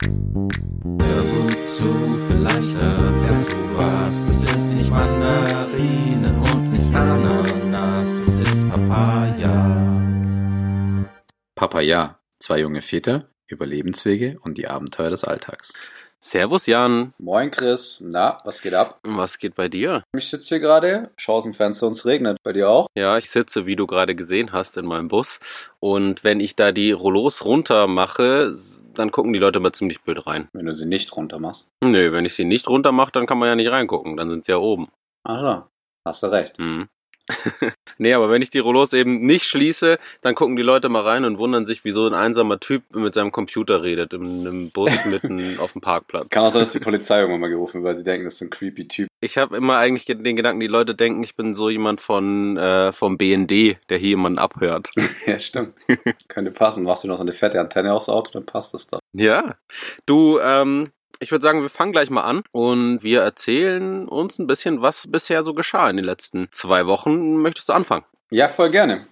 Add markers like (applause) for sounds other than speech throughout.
Hör gut zu, vielleicht erfährst du was. Es ist nicht Mandarine und nicht Ananas, es ist Papaya. Papaya, zwei junge Väter, Überlebenswege und die Abenteuer des Alltags. Servus Jan, Moin Chris, na, was geht ab? was geht bei dir? Ich sitze hier gerade, schau aus dem Fenster und es regnet. Bei dir auch? Ja, ich sitze, wie du gerade gesehen hast, in meinem Bus und wenn ich da die Rollos runter mache, dann gucken die Leute mal ziemlich blöd rein. Wenn du sie nicht runter machst. Nö, wenn ich sie nicht runter mache, dann kann man ja nicht reingucken, dann sind sie ja oben. Ach so, hast du recht. Hm. (laughs) nee, aber wenn ich die Rollos eben nicht schließe, dann gucken die Leute mal rein und wundern sich, wieso ein einsamer Typ mit seinem Computer redet, in einem Bus (laughs) mitten auf dem Parkplatz. Kann auch sein, dass die Polizei irgendwann mal gerufen wird, weil sie denken, das ist ein creepy Typ. Ich habe immer eigentlich ge- den Gedanken, die Leute denken, ich bin so jemand von äh, vom BND, der hier jemanden abhört. (laughs) ja, stimmt. Könnte passen. Machst du noch so eine fette Antenne aufs Auto, dann passt das doch. Ja. Du, ähm, ich würde sagen, wir fangen gleich mal an und wir erzählen uns ein bisschen, was bisher so geschah in den letzten zwei Wochen. Möchtest du anfangen? Ja, voll gerne.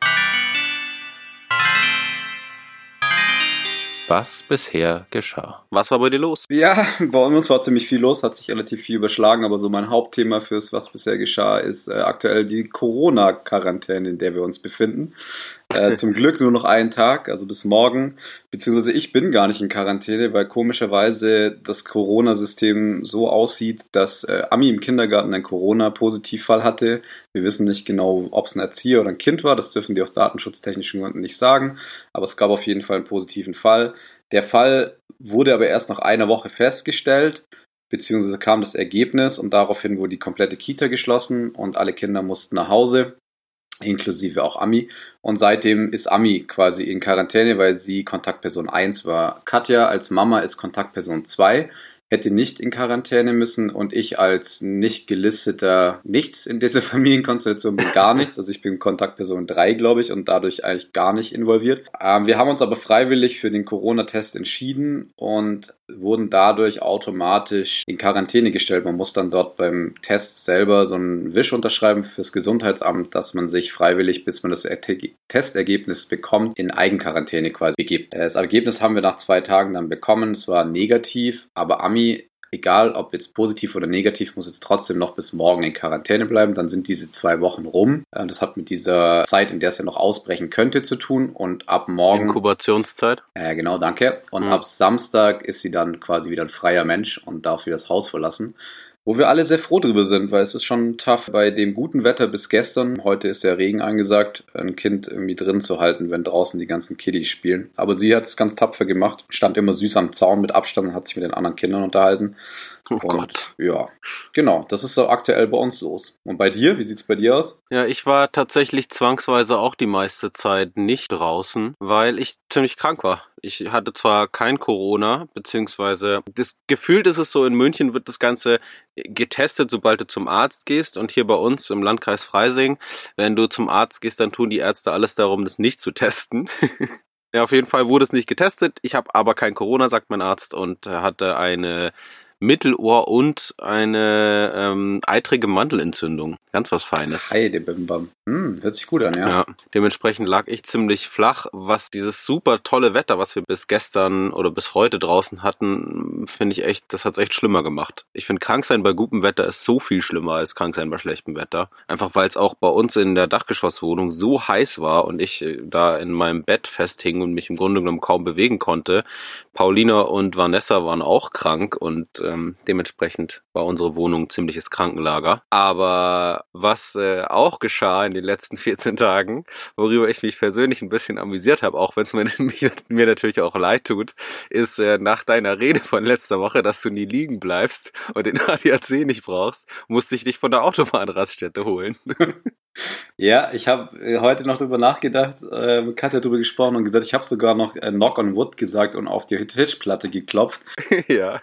Was bisher geschah. Was war bei dir los? Ja, (laughs) bei uns war ziemlich viel los, hat sich relativ viel überschlagen, aber so mein Hauptthema fürs, was bisher geschah, ist äh, aktuell die Corona-Quarantäne, in der wir uns befinden. Äh, zum Glück nur noch einen Tag, also bis morgen. Beziehungsweise ich bin gar nicht in Quarantäne, weil komischerweise das Corona-System so aussieht, dass äh, Ami im Kindergarten einen Corona-Positivfall hatte. Wir wissen nicht genau, ob es ein Erzieher oder ein Kind war, das dürfen die aus datenschutztechnischen Gründen nicht sagen, aber es gab auf jeden Fall einen positiven Fall. Der Fall wurde aber erst nach einer Woche festgestellt, beziehungsweise kam das Ergebnis und daraufhin wurde die komplette Kita geschlossen und alle Kinder mussten nach Hause, inklusive auch Ami. Und seitdem ist Ami quasi in Quarantäne, weil sie Kontaktperson 1 war. Katja als Mama ist Kontaktperson 2 hätte nicht in Quarantäne müssen und ich als nicht gelisteter nichts in dieser (laughs) Familienkonstellation bin gar (laughs) nichts. Also ich bin Kontaktperson 3, glaube ich, und dadurch eigentlich gar nicht involviert. Ähm, wir haben uns aber freiwillig für den Corona-Test entschieden und wurden dadurch automatisch in Quarantäne gestellt. Man muss dann dort beim Test selber so einen Wisch unterschreiben fürs Gesundheitsamt, dass man sich freiwillig, bis man das Testergebnis bekommt, in Eigenquarantäne quasi begibt. Äh, Das Ergebnis haben wir nach zwei Tagen dann bekommen. Es war negativ, aber Ami egal ob jetzt positiv oder negativ, muss jetzt trotzdem noch bis morgen in Quarantäne bleiben. Dann sind diese zwei Wochen rum. Äh, Das hat mit dieser Zeit, in der es ja noch ausbrechen könnte, zu tun. Und ab morgen. Inkubationszeit? Äh, genau, danke. Und Mhm. ab Samstag ist sie dann quasi wieder ein freier Mensch und darf wieder das Haus verlassen. Wo wir alle sehr froh drüber sind, weil es ist schon tough, bei dem guten Wetter bis gestern, heute ist der Regen angesagt, ein Kind irgendwie drin zu halten, wenn draußen die ganzen Kiddies spielen. Aber sie hat es ganz tapfer gemacht, stand immer süß am Zaun mit Abstand und hat sich mit den anderen Kindern unterhalten. Oh und Gott. ja, genau, das ist so aktuell bei uns los. Und bei dir, wie sieht's bei dir aus? Ja, ich war tatsächlich zwangsweise auch die meiste Zeit nicht draußen, weil ich ziemlich krank war. Ich hatte zwar kein Corona, beziehungsweise das gefühlt ist es so, in München wird das Ganze getestet, sobald du zum Arzt gehst und hier bei uns im Landkreis Freising, wenn du zum Arzt gehst, dann tun die Ärzte alles darum, das nicht zu testen. (laughs) ja, auf jeden Fall wurde es nicht getestet. Ich habe aber kein Corona, sagt mein Arzt, und hatte eine Mittelohr und eine ähm, eitrige Mandelentzündung. Ganz was Feines. Heide Bim Bam. Hm, hört sich gut an, ja. Ja. dementsprechend lag ich ziemlich flach. Was dieses super tolle Wetter, was wir bis gestern oder bis heute draußen hatten, finde ich echt, das hat's echt schlimmer gemacht. Ich finde, krank sein bei gutem Wetter ist so viel schlimmer als krank sein bei schlechtem Wetter. Einfach weil es auch bei uns in der Dachgeschosswohnung so heiß war und ich äh, da in meinem Bett festhing und mich im Grunde genommen kaum bewegen konnte. Paulina und Vanessa waren auch krank und ähm, dementsprechend war unsere Wohnung ein ziemliches Krankenlager. Aber was äh, auch geschah in den letzten (laughs) 14 Tagen, worüber ich mich persönlich ein bisschen amüsiert habe, auch wenn es (laughs) mir, mir natürlich auch leid tut, ist äh, nach deiner Rede von letzter Woche, dass du nie liegen bleibst und den (laughs) ADAC nicht brauchst, musste ich dich von der Autobahnraststätte holen. Ja, ich habe äh, heute noch drüber nachgedacht, äh, mit Katja drüber gesprochen und gesagt, ich habe sogar noch äh, Knock on Wood gesagt und auf die Tischplatte geklopft. (laughs) ja.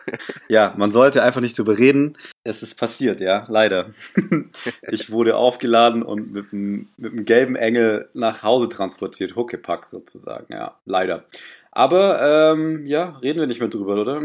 Ja, man sollte einfach nicht drüber reden. Es ist passiert, ja, leider. (laughs) ich wurde aufgeladen und mit einem mit einem gelben Engel nach Hause transportiert, huckepackt sozusagen, ja, leider. Aber ähm, ja, reden wir nicht mehr drüber, oder?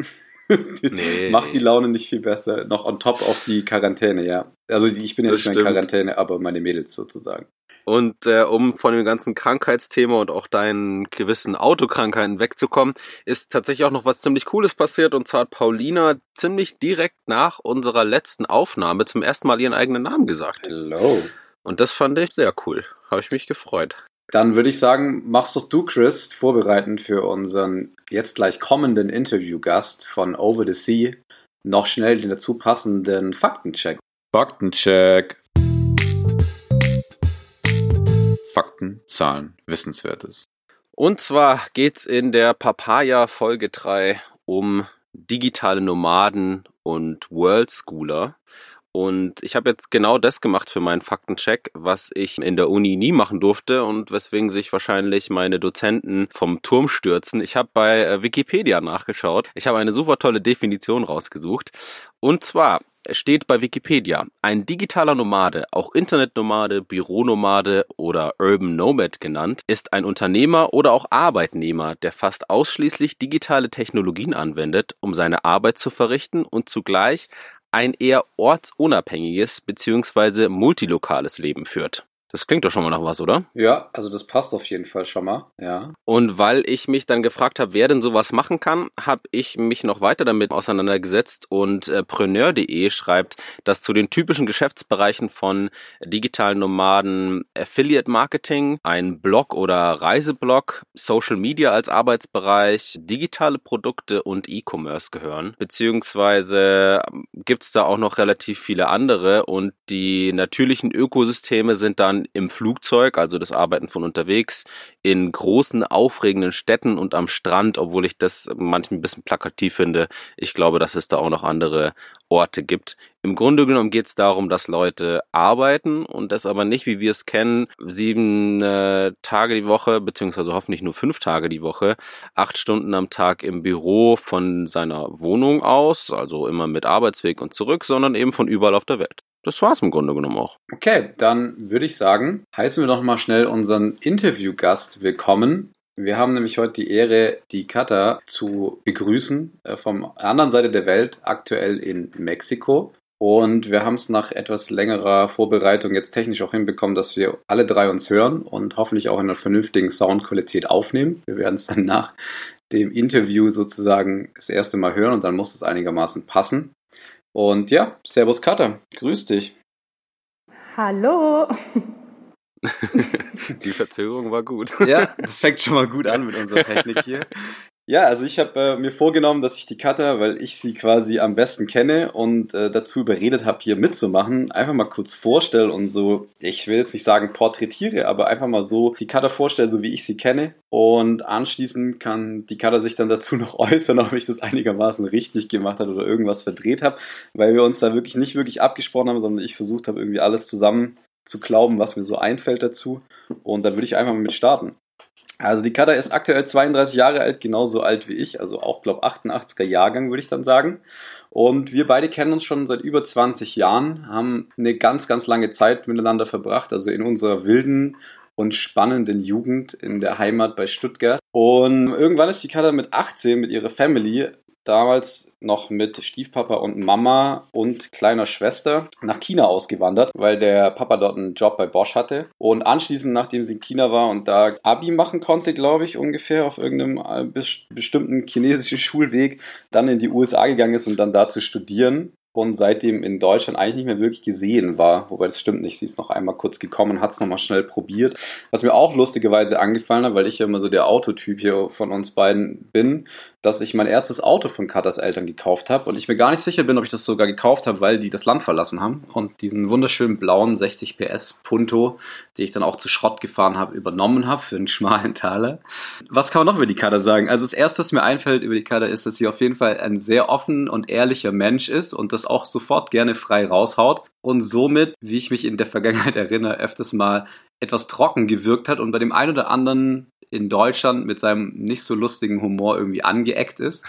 (laughs) Nee. Macht die Laune nicht viel besser. Noch on top auf die Quarantäne, ja. Also ich bin ja Das nicht mehr in. Quarantäne, aber meine Mädels sozusagen. Und äh, um von dem ganzen Krankheitsthema und auch deinen gewissen Autokrankheiten wegzukommen, ist tatsächlich auch noch was ziemlich Cooles passiert. Und zwar hat Paulina ziemlich direkt nach unserer letzten Aufnahme zum ersten Mal ihren eigenen Namen gesagt. Hello. Und das fand ich sehr cool. Habe ich mich gefreut. Dann würde ich sagen, machst doch du, Chris, vorbereitend für unseren jetzt gleich kommenden Interviewgast von Over the Sea noch schnell den dazu passenden Faktencheck. Faktencheck. Fakten, Zahlen, Wissenswertes. Und zwar geht's in der Papaya Folge 3 um digitale Nomaden und World Schooler. Und ich habe jetzt genau das gemacht für meinen Faktencheck, was ich in der Uni nie machen durfte und weswegen sich wahrscheinlich meine Dozenten vom Turm stürzen. Ich habe bei äh, Wikipedia nachgeschaut. Ich habe eine super tolle Definition rausgesucht. Und zwar steht bei Wikipedia, ein digitaler Nomade, auch Internetnomade, Büronomade oder Urban Nomad genannt, ist ein Unternehmer oder auch Arbeitnehmer, der fast ausschließlich digitale Technologien anwendet, um seine Arbeit zu verrichten und zugleich ein eher ortsunabhängiges bzw. multilokales Leben führt. Das klingt doch schon mal nach was, oder? Ja, also das passt auf jeden Fall schon mal, ja. Und weil ich mich dann gefragt habe, wer denn sowas machen kann, habe ich mich noch weiter damit auseinandergesetzt und äh, preneur.de schreibt, dass zu den typischen Geschäftsbereichen von digitalen Nomaden Affiliate Marketing, ein Blog oder Reiseblog, Social Media als Arbeitsbereich, digitale Produkte und E-Commerce gehören. Beziehungsweise ähm, gibt's da auch noch relativ viele andere und die natürlichen Ökosysteme sind dann im Flugzeug, also das Arbeiten von unterwegs, in großen, aufregenden Städten und am Strand, obwohl ich das manchmal ein bisschen plakativ finde. Ich glaube, dass es da auch noch andere Orte gibt. Im Grunde genommen geht es darum, dass Leute arbeiten und das aber nicht, wie wir es kennen, sieben äh, Tage die Woche, beziehungsweise hoffentlich nur fünf Tage die Woche, acht Stunden am Tag im Büro von seiner Wohnung aus, also immer mit Arbeitsweg und zurück, sondern eben von überall auf der Welt. Das war's im Grunde genommen auch. Okay, dann würde ich sagen, heißen wir doch mal schnell unseren Interviewgast willkommen. Wir haben nämlich heute die Ehre, die Kata zu begrüßen, äh, vom anderen Seite der Welt, aktuell in Mexiko. Und wir haben es nach etwas längerer Vorbereitung jetzt technisch auch hinbekommen, dass wir alle drei uns hören und hoffentlich auch in einer vernünftigen Soundqualität aufnehmen. Wir werden es dann nach dem Interview sozusagen das erste Mal hören und dann muss es einigermaßen passen. Und ja, Servus Kata, grüß dich. Hallo. (laughs) Die Verzögerung war gut. Ja, das fängt schon mal gut an mit unserer Technik hier. (laughs) Ja, also ich habe äh, mir vorgenommen, dass ich die Kata, weil ich sie quasi am besten kenne und äh, dazu überredet habe, hier mitzumachen, einfach mal kurz vorstelle und so, ich will jetzt nicht sagen porträtiere, aber einfach mal so die Kata vorstelle, so wie ich sie kenne. Und anschließend kann die Kata sich dann dazu (laughs) noch äußern, ob ich das einigermaßen richtig gemacht habe oder irgendwas verdreht habe, weil wir uns da wirklich nicht wirklich abgesprochen haben, sondern ich versucht habe, irgendwie alles zusammen zu glauben, was mir so einfällt dazu. Und da würde ich einfach mal mit starten. Also die Kata ist aktuell 32 Jahre alt, genauso alt wie ich, also auch, glaube 88er Jahrgang, würde ich dann sagen. Und wir beide kennen uns schon seit über 20 Jahren, haben eine ganz, ganz lange Zeit miteinander verbracht, also in unserer wilden und spannenden Jugend in der Heimat bei Stuttgart. Und irgendwann ist die Kata mit 18 mit ihrer Family damals noch mit Stiefpapa und Mama und kleiner Schwester nach China ausgewandert, weil der Papa dort einen Job bei Bosch hatte. Und anschließend, nachdem sie in China war und da Abi machen konnte, glaube ich, ungefähr auf irgendeinem äh, bestimmten chinesischen Schulweg, dann in die USA gegangen ist, um dann da zu studieren und seitdem in Deutschland eigentlich nicht mehr wirklich gesehen war. Wobei das stimmt nicht. Sie ist noch einmal kurz gekommen hat es nochmal schnell probiert. Was mir auch lustigerweise angefallen hat, weil ich ja immer so der Autotyp hier von uns beiden bin, dass ich mein erstes Auto von Katas Eltern gekauft habe und ich mir gar nicht sicher bin, ob ich das sogar gekauft habe, weil die das Land verlassen haben und diesen wunderschönen blauen 60 PS Punto, den ich dann auch zu Schrott gefahren habe, übernommen habe für einen schmalen Taler. Was kann man noch über die Kata sagen? Also das erste, was mir einfällt über die Kata ist, dass sie auf jeden Fall ein sehr offen und ehrlicher Mensch ist und das auch sofort gerne frei raushaut und somit, wie ich mich in der Vergangenheit (laughs) erinnere, öfters mal etwas trocken gewirkt hat und bei dem einen oder anderen in Deutschland mit seinem nicht so lustigen Humor irgendwie angeeckt ist.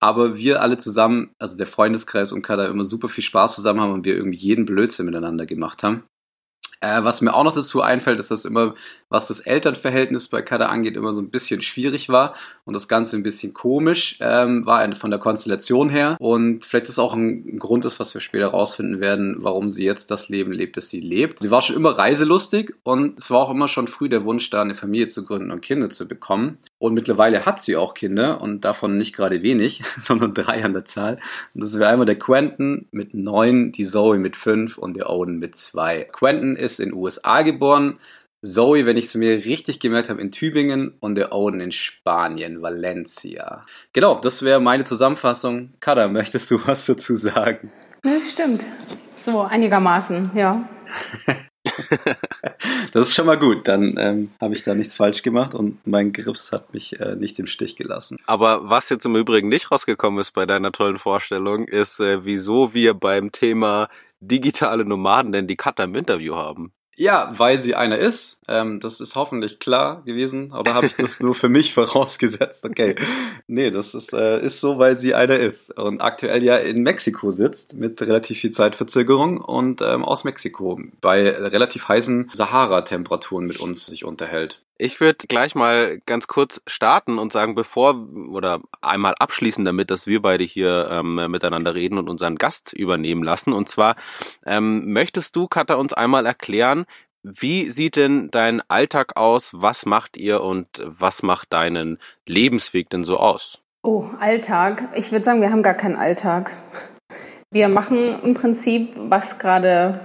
Aber wir alle zusammen, also der Freundeskreis und Kada immer super viel Spaß zusammen haben und wir irgendwie jeden Blödsinn miteinander gemacht haben. Äh, was mir auch noch dazu einfällt, ist, dass immer, was das Elternverhältnis bei Kada angeht, immer so ein bisschen schwierig war und das Ganze ein bisschen komisch ähm, war von der Konstellation her. Und vielleicht ist auch ein Grund ist, was wir später rausfinden werden, warum sie jetzt das Leben lebt, das sie lebt. Sie war schon immer reiselustig und es war auch immer schon früh der Wunsch, da eine Familie zu gründen und Kinder zu bekommen. Und mittlerweile hat sie auch Kinder und davon nicht gerade wenig, (laughs) sondern drei an der Zahl. Und das wäre einmal der Quentin mit neun, die Zoe mit fünf und der Oden mit zwei. Quentin ist in USA geboren. Zoe, wenn ich es mir richtig gemerkt habe, in Tübingen und der Oden in Spanien, Valencia. Genau, das wäre meine Zusammenfassung. Kada, möchtest du was dazu sagen? Ja, stimmt. So einigermaßen, ja. (laughs) (laughs) das ist schon mal gut. Dann ähm, habe ich da nichts falsch gemacht und mein Grips hat mich äh, nicht im Stich gelassen. Aber was jetzt im Übrigen nicht rausgekommen ist bei deiner tollen Vorstellung, ist, äh, wieso wir beim Thema digitale Nomaden denn die Cutter im Interview haben. Ja, weil sie einer ist. Ähm, das ist hoffentlich klar gewesen. Oder habe ich das nur für mich (laughs) vorausgesetzt? Okay. Nee, das ist, äh, ist so, weil sie einer ist. Und aktuell ja in Mexiko sitzt mit relativ viel Zeitverzögerung und ähm, aus Mexiko bei relativ heißen Sahara-Temperaturen mit uns sich unterhält. Ich würde gleich mal ganz kurz starten und sagen, bevor oder einmal abschließen damit, dass wir beide hier ähm, miteinander reden und unseren Gast übernehmen lassen. Und zwar ähm, möchtest du, Katha, uns einmal erklären, wie sieht denn dein Alltag aus? Was macht ihr und was macht deinen Lebensweg denn so aus? Oh, Alltag. Ich würde sagen, wir haben gar keinen Alltag. Wir machen im Prinzip, was gerade,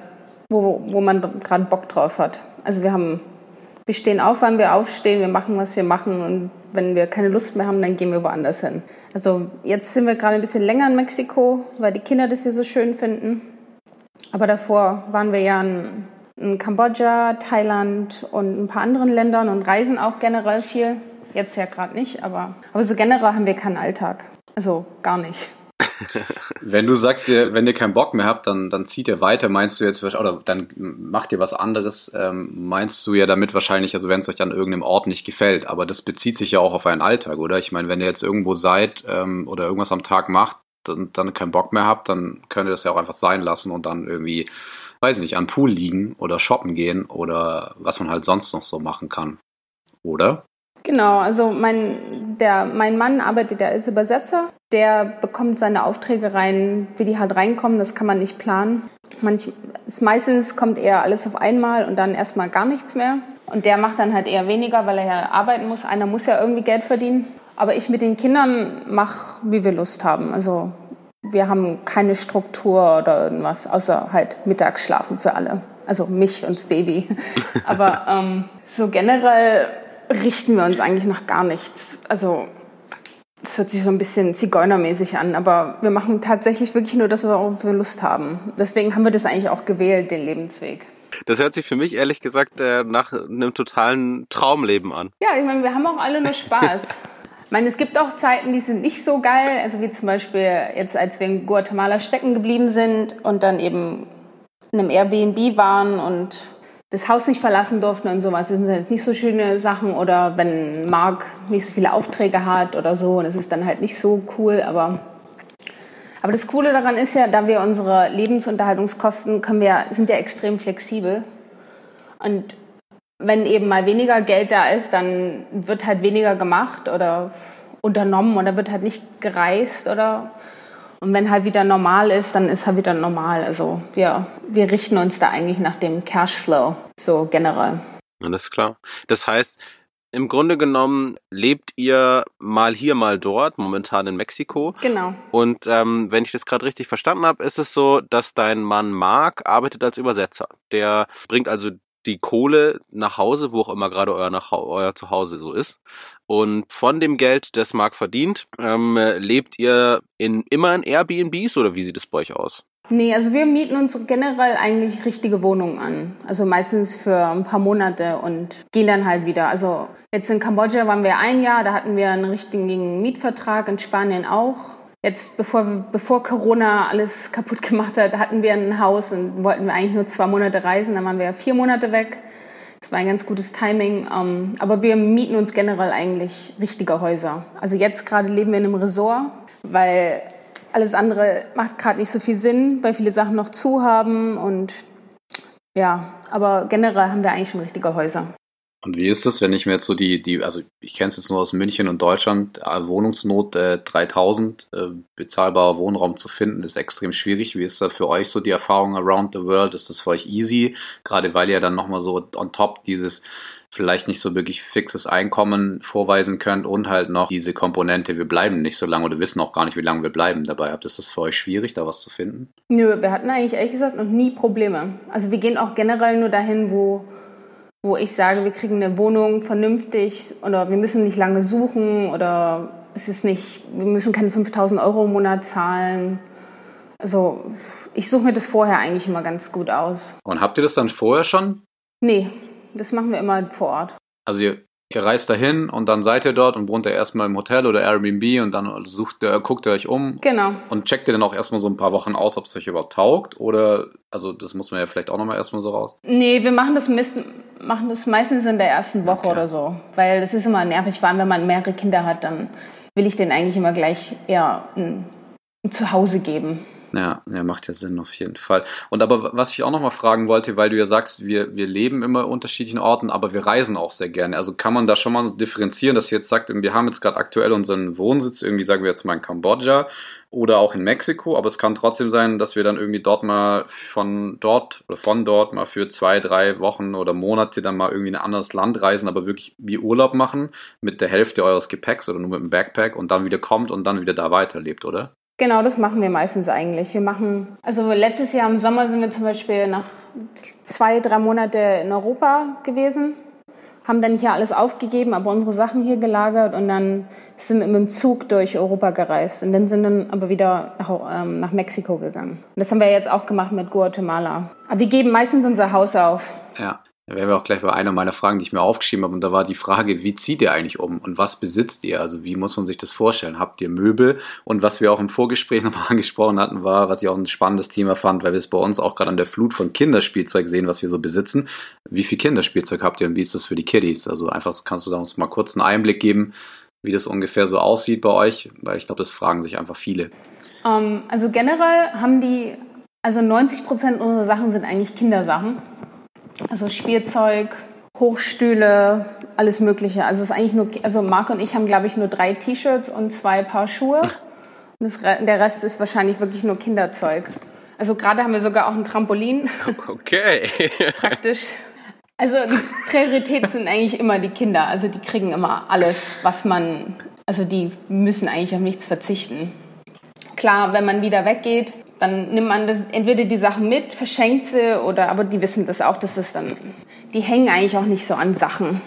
wo, wo man gerade Bock drauf hat. Also wir haben wir stehen auf, wann wir aufstehen, wir machen, was wir machen und wenn wir keine Lust mehr haben, dann gehen wir woanders hin. Also jetzt sind wir gerade ein bisschen länger in Mexiko, weil die Kinder das hier so schön finden. Aber davor waren wir ja in, in Kambodscha, Thailand und ein paar anderen Ländern und reisen auch generell viel. Jetzt ja gerade nicht, aber, aber so generell haben wir keinen Alltag. Also gar nicht. Wenn du sagst, ihr, wenn ihr keinen Bock mehr habt, dann, dann zieht ihr weiter, meinst du jetzt, oder dann macht ihr was anderes, ähm, meinst du ja damit wahrscheinlich, also wenn es euch an irgendeinem Ort nicht gefällt, aber das bezieht sich ja auch auf euren Alltag, oder? Ich meine, wenn ihr jetzt irgendwo seid ähm, oder irgendwas am Tag macht, dann, dann keinen Bock mehr habt, dann könnt ihr das ja auch einfach sein lassen und dann irgendwie, weiß nicht, am Pool liegen oder shoppen gehen oder was man halt sonst noch so machen kann. Oder? Genau, also mein, der, mein Mann arbeitet ja als Übersetzer. Der bekommt seine Aufträge rein, wie die halt reinkommen. Das kann man nicht planen. Manch, meistens kommt eher alles auf einmal und dann erstmal gar nichts mehr. Und der macht dann halt eher weniger, weil er ja arbeiten muss. Einer muss ja irgendwie Geld verdienen. Aber ich mit den Kindern mache, wie wir Lust haben. Also wir haben keine Struktur oder irgendwas, außer halt Mittagsschlafen für alle. Also mich und das Baby. (laughs) Aber ähm, so generell richten wir uns eigentlich nach gar nichts. Also es hört sich so ein bisschen zigeunermäßig an, aber wir machen tatsächlich wirklich nur das, worauf wir Lust haben. Deswegen haben wir das eigentlich auch gewählt, den Lebensweg. Das hört sich für mich ehrlich gesagt äh, nach einem totalen Traumleben an. Ja, ich meine, wir haben auch alle nur Spaß. (laughs) ich meine, es gibt auch Zeiten, die sind nicht so geil. Also wie zum Beispiel jetzt, als wir in Guatemala stecken geblieben sind und dann eben in einem Airbnb waren und das Haus nicht verlassen durften und sowas. Das sind halt nicht so schöne Sachen. Oder wenn Mark nicht so viele Aufträge hat oder so, und das ist dann halt nicht so cool. Aber, aber das Coole daran ist ja, da wir unsere Lebensunterhaltungskosten können wir, sind ja extrem flexibel. Und wenn eben mal weniger Geld da ist, dann wird halt weniger gemacht oder unternommen oder wird halt nicht gereist oder und wenn halt wieder normal ist, dann ist halt wieder normal. Also wir, wir richten uns da eigentlich nach dem Cashflow, so generell. Alles klar. Das heißt, im Grunde genommen lebt ihr mal hier, mal dort, momentan in Mexiko. Genau. Und ähm, wenn ich das gerade richtig verstanden habe, ist es so, dass dein Mann Mark arbeitet als Übersetzer. Der bringt also die Kohle nach Hause, wo auch immer gerade euer, nach, euer Zuhause so ist. Und von dem Geld, das Mark verdient, ähm, lebt ihr in, immer in Airbnbs oder wie sieht es bei euch aus? Nee, also wir mieten uns generell eigentlich richtige Wohnungen an. Also meistens für ein paar Monate und gehen dann halt wieder. Also jetzt in Kambodscha waren wir ein Jahr, da hatten wir einen richtigen Mietvertrag, in Spanien auch. Jetzt, bevor, bevor Corona alles kaputt (laughs) gemacht hat, hatten wir ein Haus und wollten wir eigentlich nur zwei Monate reisen. Dann waren wir vier Monate weg. Das war ein ganz gutes Timing. Ähm, aber wir mieten uns generell eigentlich richtige Häuser. Also jetzt gerade leben wir in einem Resort, weil alles andere macht gerade nicht so viel Sinn, weil viele Sachen noch zu haben und Ja, aber generell haben wir eigentlich schon richtige Häuser. Und wie ist es, wenn ich mir jetzt so die, die also ich kenne es jetzt nur aus München und Deutschland, äh, Wohnungsnot äh, 3000, äh, bezahlbarer Wohnraum zu finden, ist extrem schwierig. Wie ist da für euch so die Erfahrung around the world? Ist das für euch easy? Gerade weil ihr dann nochmal so on top dieses vielleicht nicht so wirklich fixes Einkommen vorweisen könnt und halt noch diese Komponente, wir bleiben nicht so lange oder wissen auch gar nicht, wie lange wir bleiben dabei habt. Ist das für euch schwierig, da was zu finden? Nö, wir hatten eigentlich ehrlich gesagt noch nie Probleme. Also wir gehen auch generell nur dahin, wo wo ich sage, wir kriegen eine Wohnung vernünftig oder wir müssen nicht lange suchen oder es ist nicht, wir müssen keine 5000 Euro im Monat zahlen. Also ich suche mir das vorher eigentlich immer ganz gut aus. Und habt ihr das dann vorher schon? Nee, das machen wir immer vor Ort. Also ihr ihr reist dahin und dann seid ihr dort und wohnt ihr erstmal im Hotel oder Airbnb und dann sucht ihr, guckt ihr euch um. Genau. Und checkt ihr dann auch erstmal so ein paar Wochen aus, ob es euch überhaupt taugt? Oder, also das muss man ja vielleicht auch nochmal erstmal so raus. Nee, wir machen das, machen das meistens in der ersten Woche okay. oder so. Weil das ist immer nervig, vor allem wenn man mehrere Kinder hat, dann will ich denen eigentlich immer gleich eher ein, ein Zuhause geben. Ja, ja, macht ja Sinn auf jeden Fall. Und aber was ich auch noch mal fragen wollte, weil du ja sagst, wir, wir leben immer unterschiedlichen Orten, aber wir reisen auch sehr gerne. Also kann man da schon mal differenzieren, dass ihr jetzt sagt, wir haben jetzt gerade aktuell unseren Wohnsitz, irgendwie sagen wir jetzt mal in Kambodscha oder auch in Mexiko, aber es kann trotzdem sein, dass wir dann irgendwie dort mal von dort oder von dort mal für zwei, drei Wochen oder Monate dann mal irgendwie in ein anderes Land reisen, aber wirklich wie Urlaub machen mit der Hälfte eures Gepäcks oder nur mit dem Backpack und dann wieder kommt und dann wieder da weiterlebt, oder? Genau, das machen wir meistens eigentlich. Wir machen, also letztes Jahr im Sommer sind wir zum Beispiel nach zwei, drei Monate in Europa gewesen, haben dann hier alles aufgegeben, aber unsere Sachen hier gelagert und dann sind wir mit dem Zug durch Europa gereist und dann sind dann aber wieder nach, ähm, nach Mexiko gegangen. Und das haben wir jetzt auch gemacht mit Guatemala. Aber wir geben meistens unser Haus auf. Ja. Da wären wir auch gleich bei einer meiner Fragen, die ich mir aufgeschrieben habe. Und da war die Frage, wie zieht ihr eigentlich um und was besitzt ihr? Also wie muss man sich das vorstellen? Habt ihr Möbel? Und was wir auch im Vorgespräch (laughs) nochmal angesprochen hatten, war, was ich auch ein spannendes Thema fand, weil wir es bei uns auch gerade an der Flut von Kinderspielzeug sehen, was wir so besitzen. Wie viel Kinderspielzeug habt ihr und wie ist das für die Kiddies? Also einfach kannst du uns mal kurz einen Einblick geben, wie das ungefähr so aussieht bei euch? Weil ich glaube, das fragen sich einfach viele. Um, ähm, also generell haben die, also 90 Prozent unserer Sachen sind eigentlich Kindersachen. Also Spielzeug, Hochstühle, alles Mögliche. Also es ist eigentlich nur, also Marc und ich haben, glaube ich, nur drei T-Shirts und zwei Paar Schuhe. Und das, der Rest ist wahrscheinlich wirklich nur Kinderzeug. Also gerade haben wir sogar auch ein Trampolin. (laughs) Okay. (laughs) Praktisch. Also die Priorität sind eigentlich immer die Kinder. Also die kriegen immer alles, was man, also die müssen eigentlich auf nichts verzichten. Klar, wenn man wieder weggeht, dann nimmt man das, entweder die Sachen mit, verschenkt sie oder, aber die wissen das auch, dass es dann, die hängen eigentlich auch nicht so an Sachen,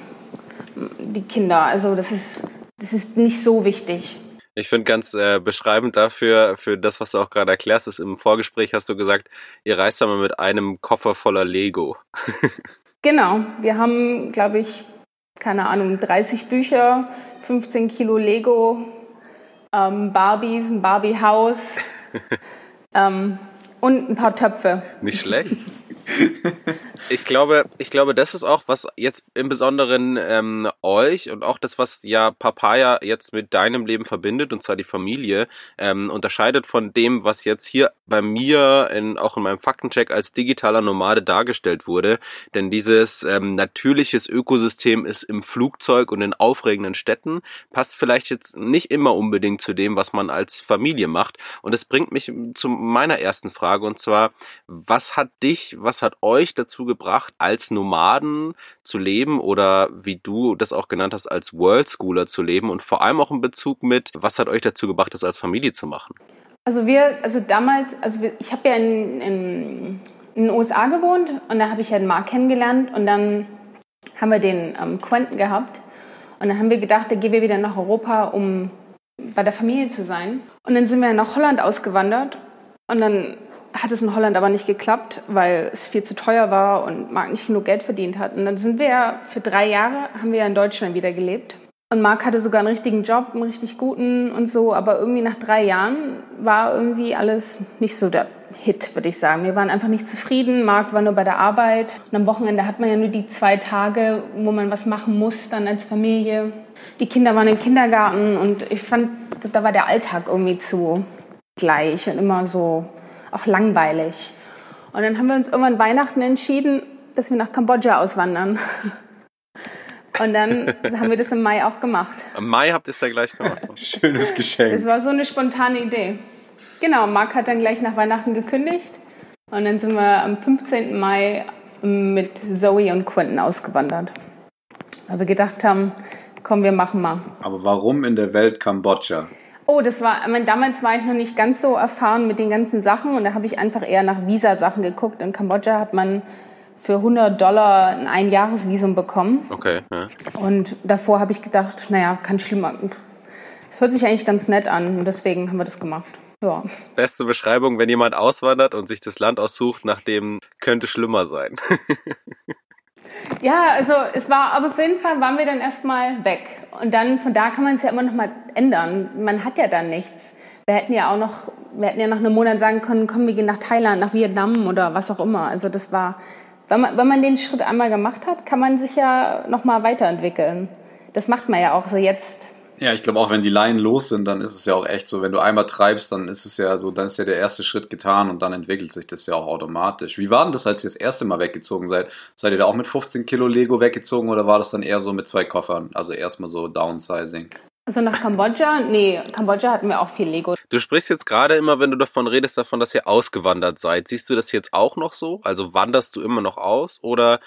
die Kinder. Also das ist, das ist nicht so wichtig. Ich finde ganz äh, beschreibend dafür, für das, was du auch gerade erklärst, ist im Vorgespräch hast du gesagt, ihr reist da mal mit einem Koffer voller Lego. (laughs) genau, wir haben, glaube ich, keine Ahnung, 30 Bücher, 15 Kilo Lego, ähm, Barbies, ein Barbie-Haus. (laughs) Ähm, und ein paar Töpfe. Nicht schlecht. (laughs) ich glaube, ich glaube, das ist auch, was jetzt im Besonderen ähm, euch und auch das, was ja Papaya jetzt mit deinem Leben verbindet, und zwar die Familie, ähm, unterscheidet von dem, was jetzt hier bei mir in, auch in meinem Faktencheck als digitaler Nomade dargestellt wurde. Denn dieses ähm, natürliches Ökosystem ist im Flugzeug und in aufregenden Städten, passt vielleicht jetzt nicht immer unbedingt zu dem, was man als Familie macht. Und es bringt mich zu meiner ersten Frage, und zwar, was hat dich, was hat euch dazu gebracht, als Nomaden zu leben oder wie du das auch genannt hast, als World Schooler zu leben und vor allem auch in Bezug mit, was hat euch dazu gebracht, das als Familie zu machen? Also wir, also damals, also wir, ich habe ja in, in, in, den USA gewohnt und da habe ich ja den Mark kennengelernt und dann haben wir den ähm, Quentin gehabt und dann haben wir gedacht, da gehen wir wieder nach Europa, um bei der Familie zu sein. Und dann sind wir nach Holland ausgewandert und dann hat es in Holland aber nicht geklappt, weil es viel zu teuer war und Marc nicht genug Geld verdient hat. Und dann sind wir für drei Jahre, haben wir in Deutschland wieder gelebt. Und Marc hatte sogar einen richtigen Job, einen richtig guten und so, aber irgendwie nach drei Jahren war irgendwie alles nicht so der Hit, würde ich sagen. Wir waren einfach nicht zufrieden. Marc war nur bei der Arbeit. Und am Wochenende hat man ja nur die zwei Tage, wo man was machen muss, dann als Familie. Die Kinder waren im Kindergarten und ich fand, da war der Alltag irgendwie zu gleich und immer so auch langweilig. Und dann haben wir uns irgendwann Weihnachten entschieden, dass wir nach Kambodscha auswandern. (laughs) Und dann haben wir das im Mai auch gemacht. Im Mai habt ihr es ja gleich gemacht. (laughs) Schönes Geschenk. Das war so eine spontane Idee. Genau, Marc hat dann gleich nach Weihnachten gekündigt. Und dann sind wir am 15. Mai mit Zoe und Quentin ausgewandert. Weil wir gedacht haben, komm, wir machen mal. Aber warum in der Welt Kambodscha? Oh, das war, ich meine, damals war ich noch nicht ganz so erfahren mit den ganzen Sachen und da habe ich einfach eher nach Visa-Sachen geguckt. In Kambodscha hat man für 100 Dollar ein Einjahresvisum bekommen. Okay. Ja. Und davor habe ich gedacht, naja, kann schlimmer. Es hört sich eigentlich ganz nett an und deswegen haben wir das gemacht. Ja. Beste Beschreibung, wenn jemand auswandert und sich das Land aussucht, nachdem könnte schlimmer sein. (laughs) Ja, also es war, aber auf jeden Fall waren wir dann erstmal weg. Und dann von da kann man es ja immer noch mal ändern. Man hat ja dann nichts. Wir hätten ja auch noch, wir hätten ja nach einem Monat sagen können, komm, wir gehen nach Thailand, nach Vietnam oder was auch immer. Also das war, wenn man, wenn man den Schritt einmal gemacht hat, kann man sich ja noch mal weiterentwickeln. Das macht man ja auch so jetzt. Ja, ich glaube auch, wenn die Leinen los sind, dann ist es ja auch echt so, wenn du einmal treibst, dann ist es ja so, dann ist ja der erste Schritt getan und dann entwickelt sich das ja auch automatisch. Wie war denn das, als ihr das erste Mal weggezogen seid? Seid ihr da auch mit 15 Kilo Lego weggezogen oder war das dann eher so mit zwei Koffern? Also erstmal so Downsizing. Also nach Kambodscha? Nee, Kambodscha hatten wir auch viel Lego. Du sprichst jetzt gerade immer, wenn du davon redest, davon, dass ihr ausgewandert seid. Siehst du das jetzt auch noch so? Also wanderst du immer noch aus oder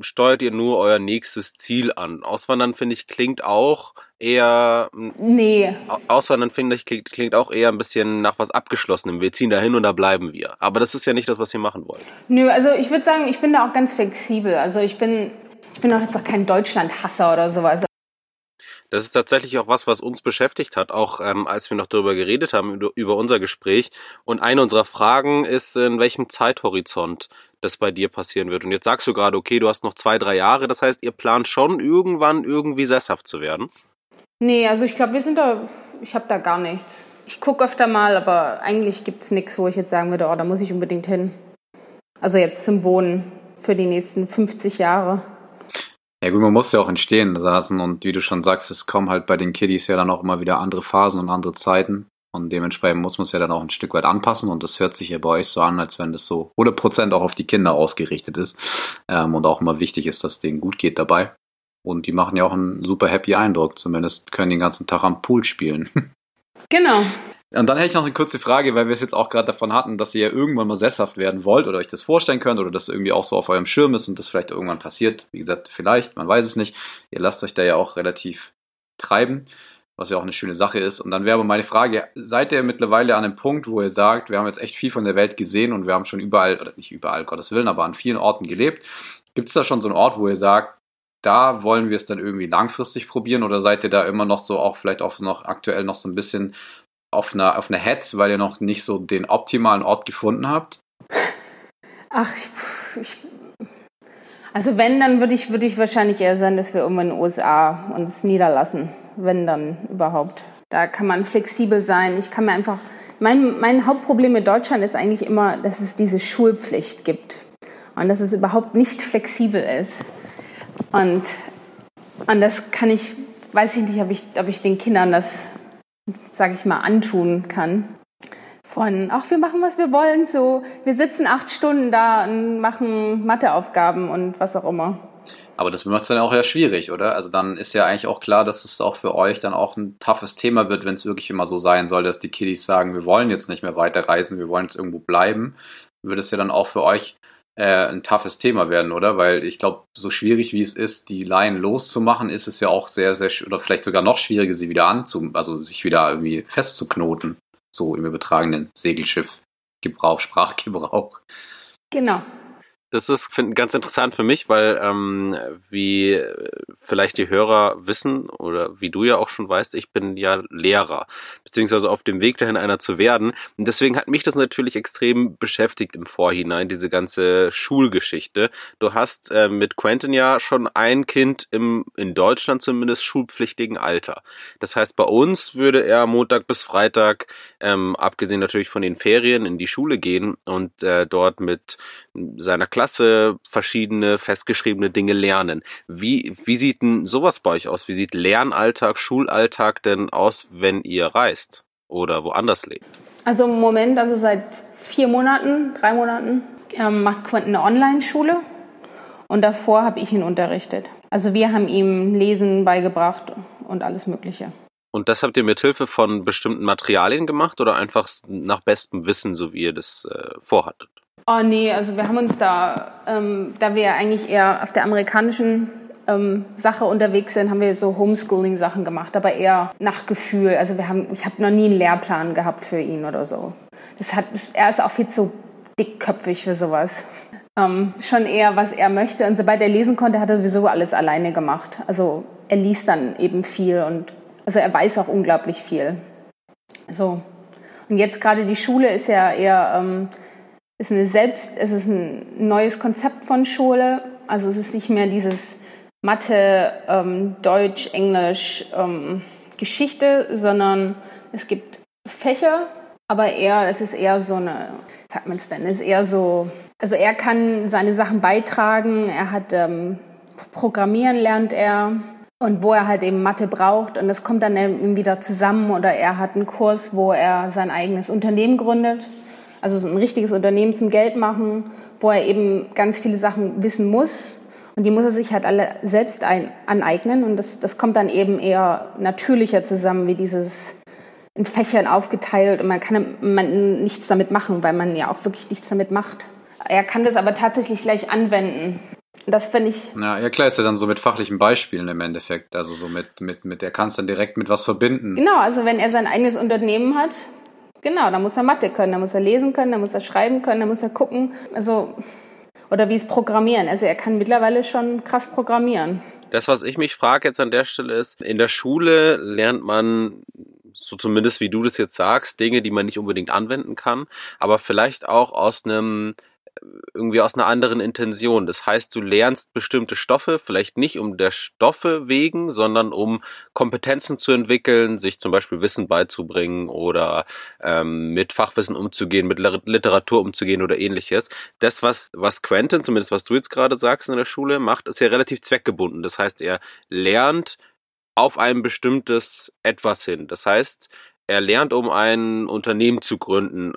steuert ihr nur euer nächstes Ziel an? Auswandern, finde ich, klingt auch eher. Nee. Auswandern, finde ich, klingt, klingt auch eher ein bisschen nach was Abgeschlossenem. Wir ziehen da hin und da bleiben wir. Aber das ist ja nicht das, was ihr machen wollt. Nö, also ich würde sagen, ich bin da auch ganz flexibel. Also ich bin, ich bin auch jetzt auch kein Deutschland-Hasser oder sowas. Das ist tatsächlich auch was, was uns beschäftigt hat, auch ähm, als wir noch darüber geredet haben, über unser Gespräch. Und eine unserer Fragen ist, in welchem Zeithorizont das bei dir passieren wird. Und jetzt sagst du gerade, okay, du hast noch zwei, drei Jahre. Das heißt, ihr plant schon irgendwann irgendwie sesshaft zu werden? Nee, also ich glaube, wir sind da, ich habe da gar nichts. Ich gucke öfter mal, aber eigentlich gibt es nichts, wo ich jetzt sagen würde, oh, da muss ich unbedingt hin. Also jetzt zum Wohnen für die nächsten 50 Jahre. Ja gut, man muss ja auch entstehen lassen und wie du schon sagst, es kommen halt bei den Kiddies ja dann auch immer wieder andere Phasen und andere Zeiten und dementsprechend muss man es ja dann auch ein Stück weit anpassen und das hört sich ja bei euch so an, als wenn das so 100% auch auf die Kinder ausgerichtet ist ähm, und auch immer wichtig ist, dass denen gut geht dabei. Und die machen ja auch einen super happy Eindruck, zumindest können den ganzen Tag am Pool spielen. (laughs) Genau. Und dann hätte ich noch eine kurze Frage, weil wir es jetzt auch gerade davon hatten, dass ihr ja irgendwann mal sesshaft werden wollt oder euch das vorstellen könnt oder das irgendwie auch so auf eurem Schirm ist und das vielleicht irgendwann passiert. Wie gesagt, vielleicht, man weiß es nicht. Ihr lasst euch da ja auch relativ treiben, was ja auch eine schöne Sache ist. Und dann wäre aber meine Frage, seid ihr mittlerweile an einem Punkt, wo ihr sagt, wir haben jetzt echt viel von der Welt gesehen und wir haben schon überall, oder nicht überall, Gottes Willen, aber an vielen Orten gelebt. Gibt es da schon so einen Ort, wo ihr sagt, da wollen wir es dann irgendwie langfristig probieren oder seid ihr da immer noch so auch vielleicht auch noch aktuell noch so ein bisschen auf einer, auf einer Hetz, weil ihr noch nicht so den optimalen Ort gefunden habt? Ach, ich, ich, also wenn, dann würde ich, würde ich wahrscheinlich eher sagen, dass wir irgendwann in den USA uns niederlassen. Wenn dann überhaupt. Da kann man flexibel sein. Ich kann mir einfach, mein, mein Hauptproblem mit Deutschland ist eigentlich immer, dass es diese Schulpflicht gibt. Und dass es überhaupt nicht flexibel ist. Und, und das kann ich, weiß ich nicht, ob ich, ob ich den Kindern das sage ich mal, antun kann. Von, ach, wir machen, was wir wollen, so, wir sitzen acht Stunden da und machen Matheaufgaben und was auch immer. Aber das macht es dann auch ja schwierig, oder? Also dann ist ja eigentlich auch klar, dass es auch für euch dann auch ein toughes Thema wird, wenn es wirklich immer so sein soll, dass die Kiddies sagen, wir wollen jetzt nicht mehr weiterreisen, wir wollen jetzt irgendwo bleiben. Wird es ja dann auch für euch äh, ein toughes Thema werden, oder? Weil ich glaube, so schwierig wie es ist, die Laien loszumachen, ist es ja auch sehr, sehr, oder vielleicht sogar noch schwieriger, sie wieder anzu, also sich wieder irgendwie festzuknoten, so im übertragenen Segelschiff. Gebrauch, Sprachgebrauch. Genau. Das ist find, ganz interessant für mich, weil ähm, wie vielleicht die Hörer wissen oder wie du ja auch schon weißt, ich bin ja Lehrer, beziehungsweise auf dem Weg dahin einer zu werden. Und deswegen hat mich das natürlich extrem beschäftigt im Vorhinein, diese ganze Schulgeschichte. Du hast äh, mit Quentin ja schon ein Kind im, in Deutschland zumindest schulpflichtigen Alter. Das heißt, bei uns würde er Montag bis Freitag, ähm, abgesehen natürlich von den Ferien, in die Schule gehen und äh, dort mit seiner Klasse verschiedene festgeschriebene Dinge lernen. Wie, wie sieht denn sowas bei euch aus? Wie sieht Lernalltag, Schulalltag denn aus, wenn ihr reist oder woanders lebt? Also im Moment, also seit vier Monaten, drei Monaten, Er macht eine Online-Schule und davor habe ich ihn unterrichtet. Also wir haben ihm Lesen beigebracht und alles Mögliche. Und das habt ihr mit Hilfe von bestimmten Materialien gemacht oder einfach nach bestem Wissen, so wie ihr das äh, vorhattet? Oh nee, also wir haben uns da, ähm, da wir eigentlich eher auf der amerikanischen ähm, Sache unterwegs sind, haben wir so Homeschooling-Sachen gemacht, aber eher nach Gefühl. Also wir haben, ich habe noch nie einen Lehrplan gehabt für ihn oder so. Das hat, er ist auch viel zu dickköpfig für sowas. Ähm, schon eher, was er möchte. Und sobald er lesen konnte, hat er sowieso alles alleine gemacht. Also er liest dann eben viel und also er weiß auch unglaublich viel. So. Und jetzt gerade die Schule ist ja eher ähm, ist eine selbst, es ist ein neues Konzept von Schule. Also es ist nicht mehr dieses Mathe, ähm, Deutsch, Englisch, ähm, Geschichte, sondern es gibt Fächer, aber eher, es ist eher so eine, sagt man es denn, ist eher so, also er kann seine Sachen beitragen, er hat ähm, Programmieren lernt er. Und wo er halt eben Mathe braucht. Und das kommt dann eben wieder zusammen. Oder er hat einen Kurs, wo er sein eigenes Unternehmen gründet also so ein richtiges Unternehmen zum Geld machen, wo er eben ganz viele Sachen wissen muss. Und die muss er sich halt alle selbst ein, aneignen. Und das, das kommt dann eben eher natürlicher zusammen, wie dieses in Fächern aufgeteilt. Und man kann man nichts damit machen, weil man ja auch wirklich nichts damit macht. Er kann das aber tatsächlich gleich anwenden. Das finde ich. Ja, ja, klar ist ja dann so mit fachlichen Beispielen im Endeffekt. Also so mit, mit, mit, er kann es dann direkt mit was verbinden. Genau, also wenn er sein eigenes Unternehmen hat, Genau, da muss er Mathe können, da muss er lesen können, da muss er schreiben können, da muss er gucken. Also, oder wie es programmieren. Also er kann mittlerweile schon krass programmieren. Das, was ich mich frage jetzt an der Stelle ist, in der Schule lernt man so zumindest wie du das jetzt sagst, Dinge, die man nicht unbedingt anwenden kann, aber vielleicht auch aus einem irgendwie aus einer anderen Intention. Das heißt, du lernst bestimmte Stoffe, vielleicht nicht um der Stoffe wegen, sondern um Kompetenzen zu entwickeln, sich zum Beispiel Wissen beizubringen oder ähm, mit Fachwissen umzugehen, mit Literatur umzugehen oder ähnliches. Das, was, was Quentin, zumindest was du jetzt gerade sagst in der Schule, macht, ist ja relativ zweckgebunden. Das heißt, er lernt auf ein bestimmtes etwas hin. Das heißt, er lernt, um ein Unternehmen zu gründen,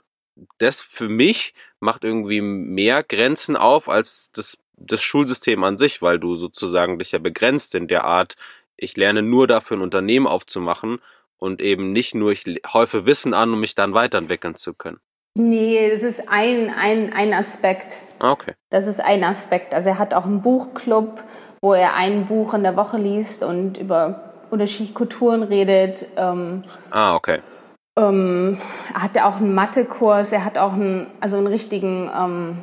das für mich macht irgendwie mehr Grenzen auf als das, das Schulsystem an sich, weil du sozusagen dich ja begrenzt in der Art, ich lerne nur dafür ein Unternehmen aufzumachen und eben nicht nur, ich häufe Wissen an, um mich dann weiterentwickeln zu können. Nee, das ist ein, ein, ein Aspekt. Ah, okay. Das ist ein Aspekt. Also er hat auch einen Buchclub, wo er ein Buch in der Woche liest und über unterschiedliche Kulturen redet. Ähm, ah, okay. Ähm, er hatte auch einen Mathekurs, er hat auch einen, also einen richtigen, ähm,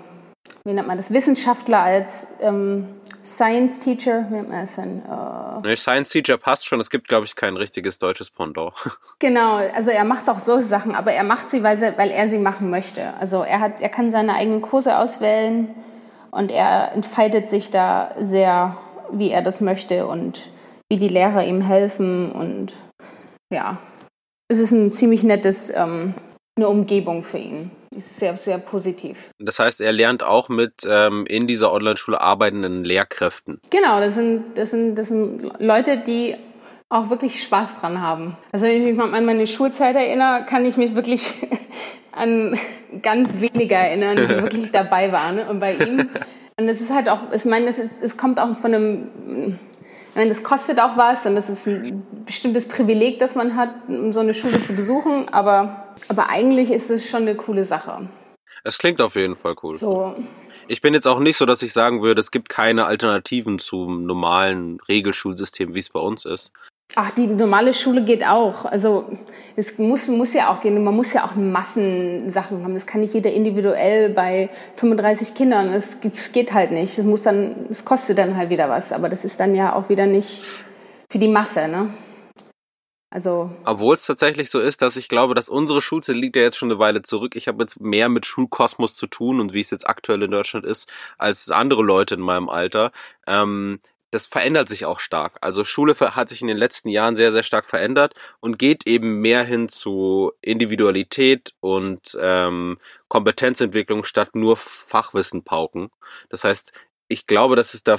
wie nennt man das, Wissenschaftler als ähm, Science Teacher. Wie nennt man das denn? Äh, nee, Science Teacher passt schon, es gibt, glaube ich, kein richtiges deutsches Pendant. (laughs) Genau, also er macht auch so Sachen, aber er macht sie, weil, sie, weil er sie machen möchte. Also er, hat, er kann seine eigenen Kurse auswählen und er entfaltet sich da sehr, wie er das möchte und wie die Lehrer ihm helfen und ja, es ist ein ziemlich nettes, ähm, eine Umgebung für ihn. Ist sehr, sehr positiv. Das heißt, er lernt auch mit ähm, in dieser Online-Schule arbeitenden Lehrkräften. Genau, das sind, das, sind, das sind Leute, die auch wirklich Spaß dran haben. Also wenn ich mich an meine Schulzeit erinnere, kann ich mich wirklich (laughs) an ganz wenige erinnern, die (laughs) wirklich dabei waren. Und bei ihm, und es ist halt auch, ich meine, es, ist, es kommt auch von einem meine, das kostet auch was und das ist ein bestimmtes Privileg, das man hat, um so eine Schule zu besuchen, aber, aber eigentlich ist es schon eine coole Sache. Es klingt auf jeden Fall cool. So. Ich bin jetzt auch nicht so, dass ich sagen würde, es gibt keine Alternativen zum normalen Regelschulsystem, wie es bei uns ist. Ach, die normale Schule geht auch. Also es muss, muss ja auch gehen. Man muss ja auch Massensachen haben. Das kann nicht jeder individuell bei 35 Kindern. Das geht halt nicht. Es muss dann, es kostet dann halt wieder was. Aber das ist dann ja auch wieder nicht für die Masse, ne? Also. Obwohl es tatsächlich so ist, dass ich glaube, dass unsere Schulzeit liegt ja jetzt schon eine Weile zurück. Ich habe jetzt mehr mit Schulkosmos zu tun und wie es jetzt aktuell in Deutschland ist, als andere Leute in meinem Alter. Ähm, das verändert sich auch stark. Also Schule hat sich in den letzten Jahren sehr, sehr stark verändert und geht eben mehr hin zu Individualität und ähm, Kompetenzentwicklung statt nur Fachwissen pauken. Das heißt, ich glaube, dass es da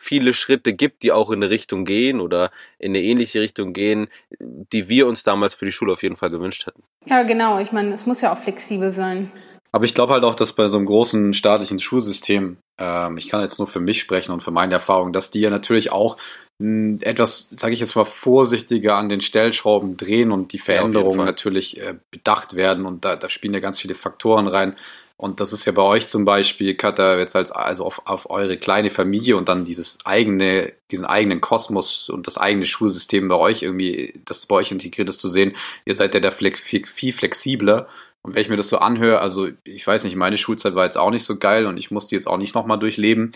viele Schritte gibt, die auch in eine Richtung gehen oder in eine ähnliche Richtung gehen, die wir uns damals für die Schule auf jeden Fall gewünscht hätten. Ja, genau. Ich meine, es muss ja auch flexibel sein. Aber ich glaube halt auch, dass bei so einem großen staatlichen Schulsystem, ähm, ich kann jetzt nur für mich sprechen und für meine Erfahrung, dass die ja natürlich auch mh, etwas, sage ich jetzt mal, vorsichtiger an den Stellschrauben drehen und die Veränderungen Fall. natürlich äh, bedacht werden und da, da spielen ja ganz viele Faktoren rein. Und das ist ja bei euch zum Beispiel, Katha, jetzt als, also auf, auf eure kleine Familie und dann dieses eigene, diesen eigenen Kosmos und das eigene Schulsystem bei euch irgendwie, das bei euch integriert ist zu sehen. Ihr seid ja da viel flexibler. Und wenn ich mir das so anhöre, also ich weiß nicht, meine Schulzeit war jetzt auch nicht so geil und ich musste jetzt auch nicht nochmal durchleben.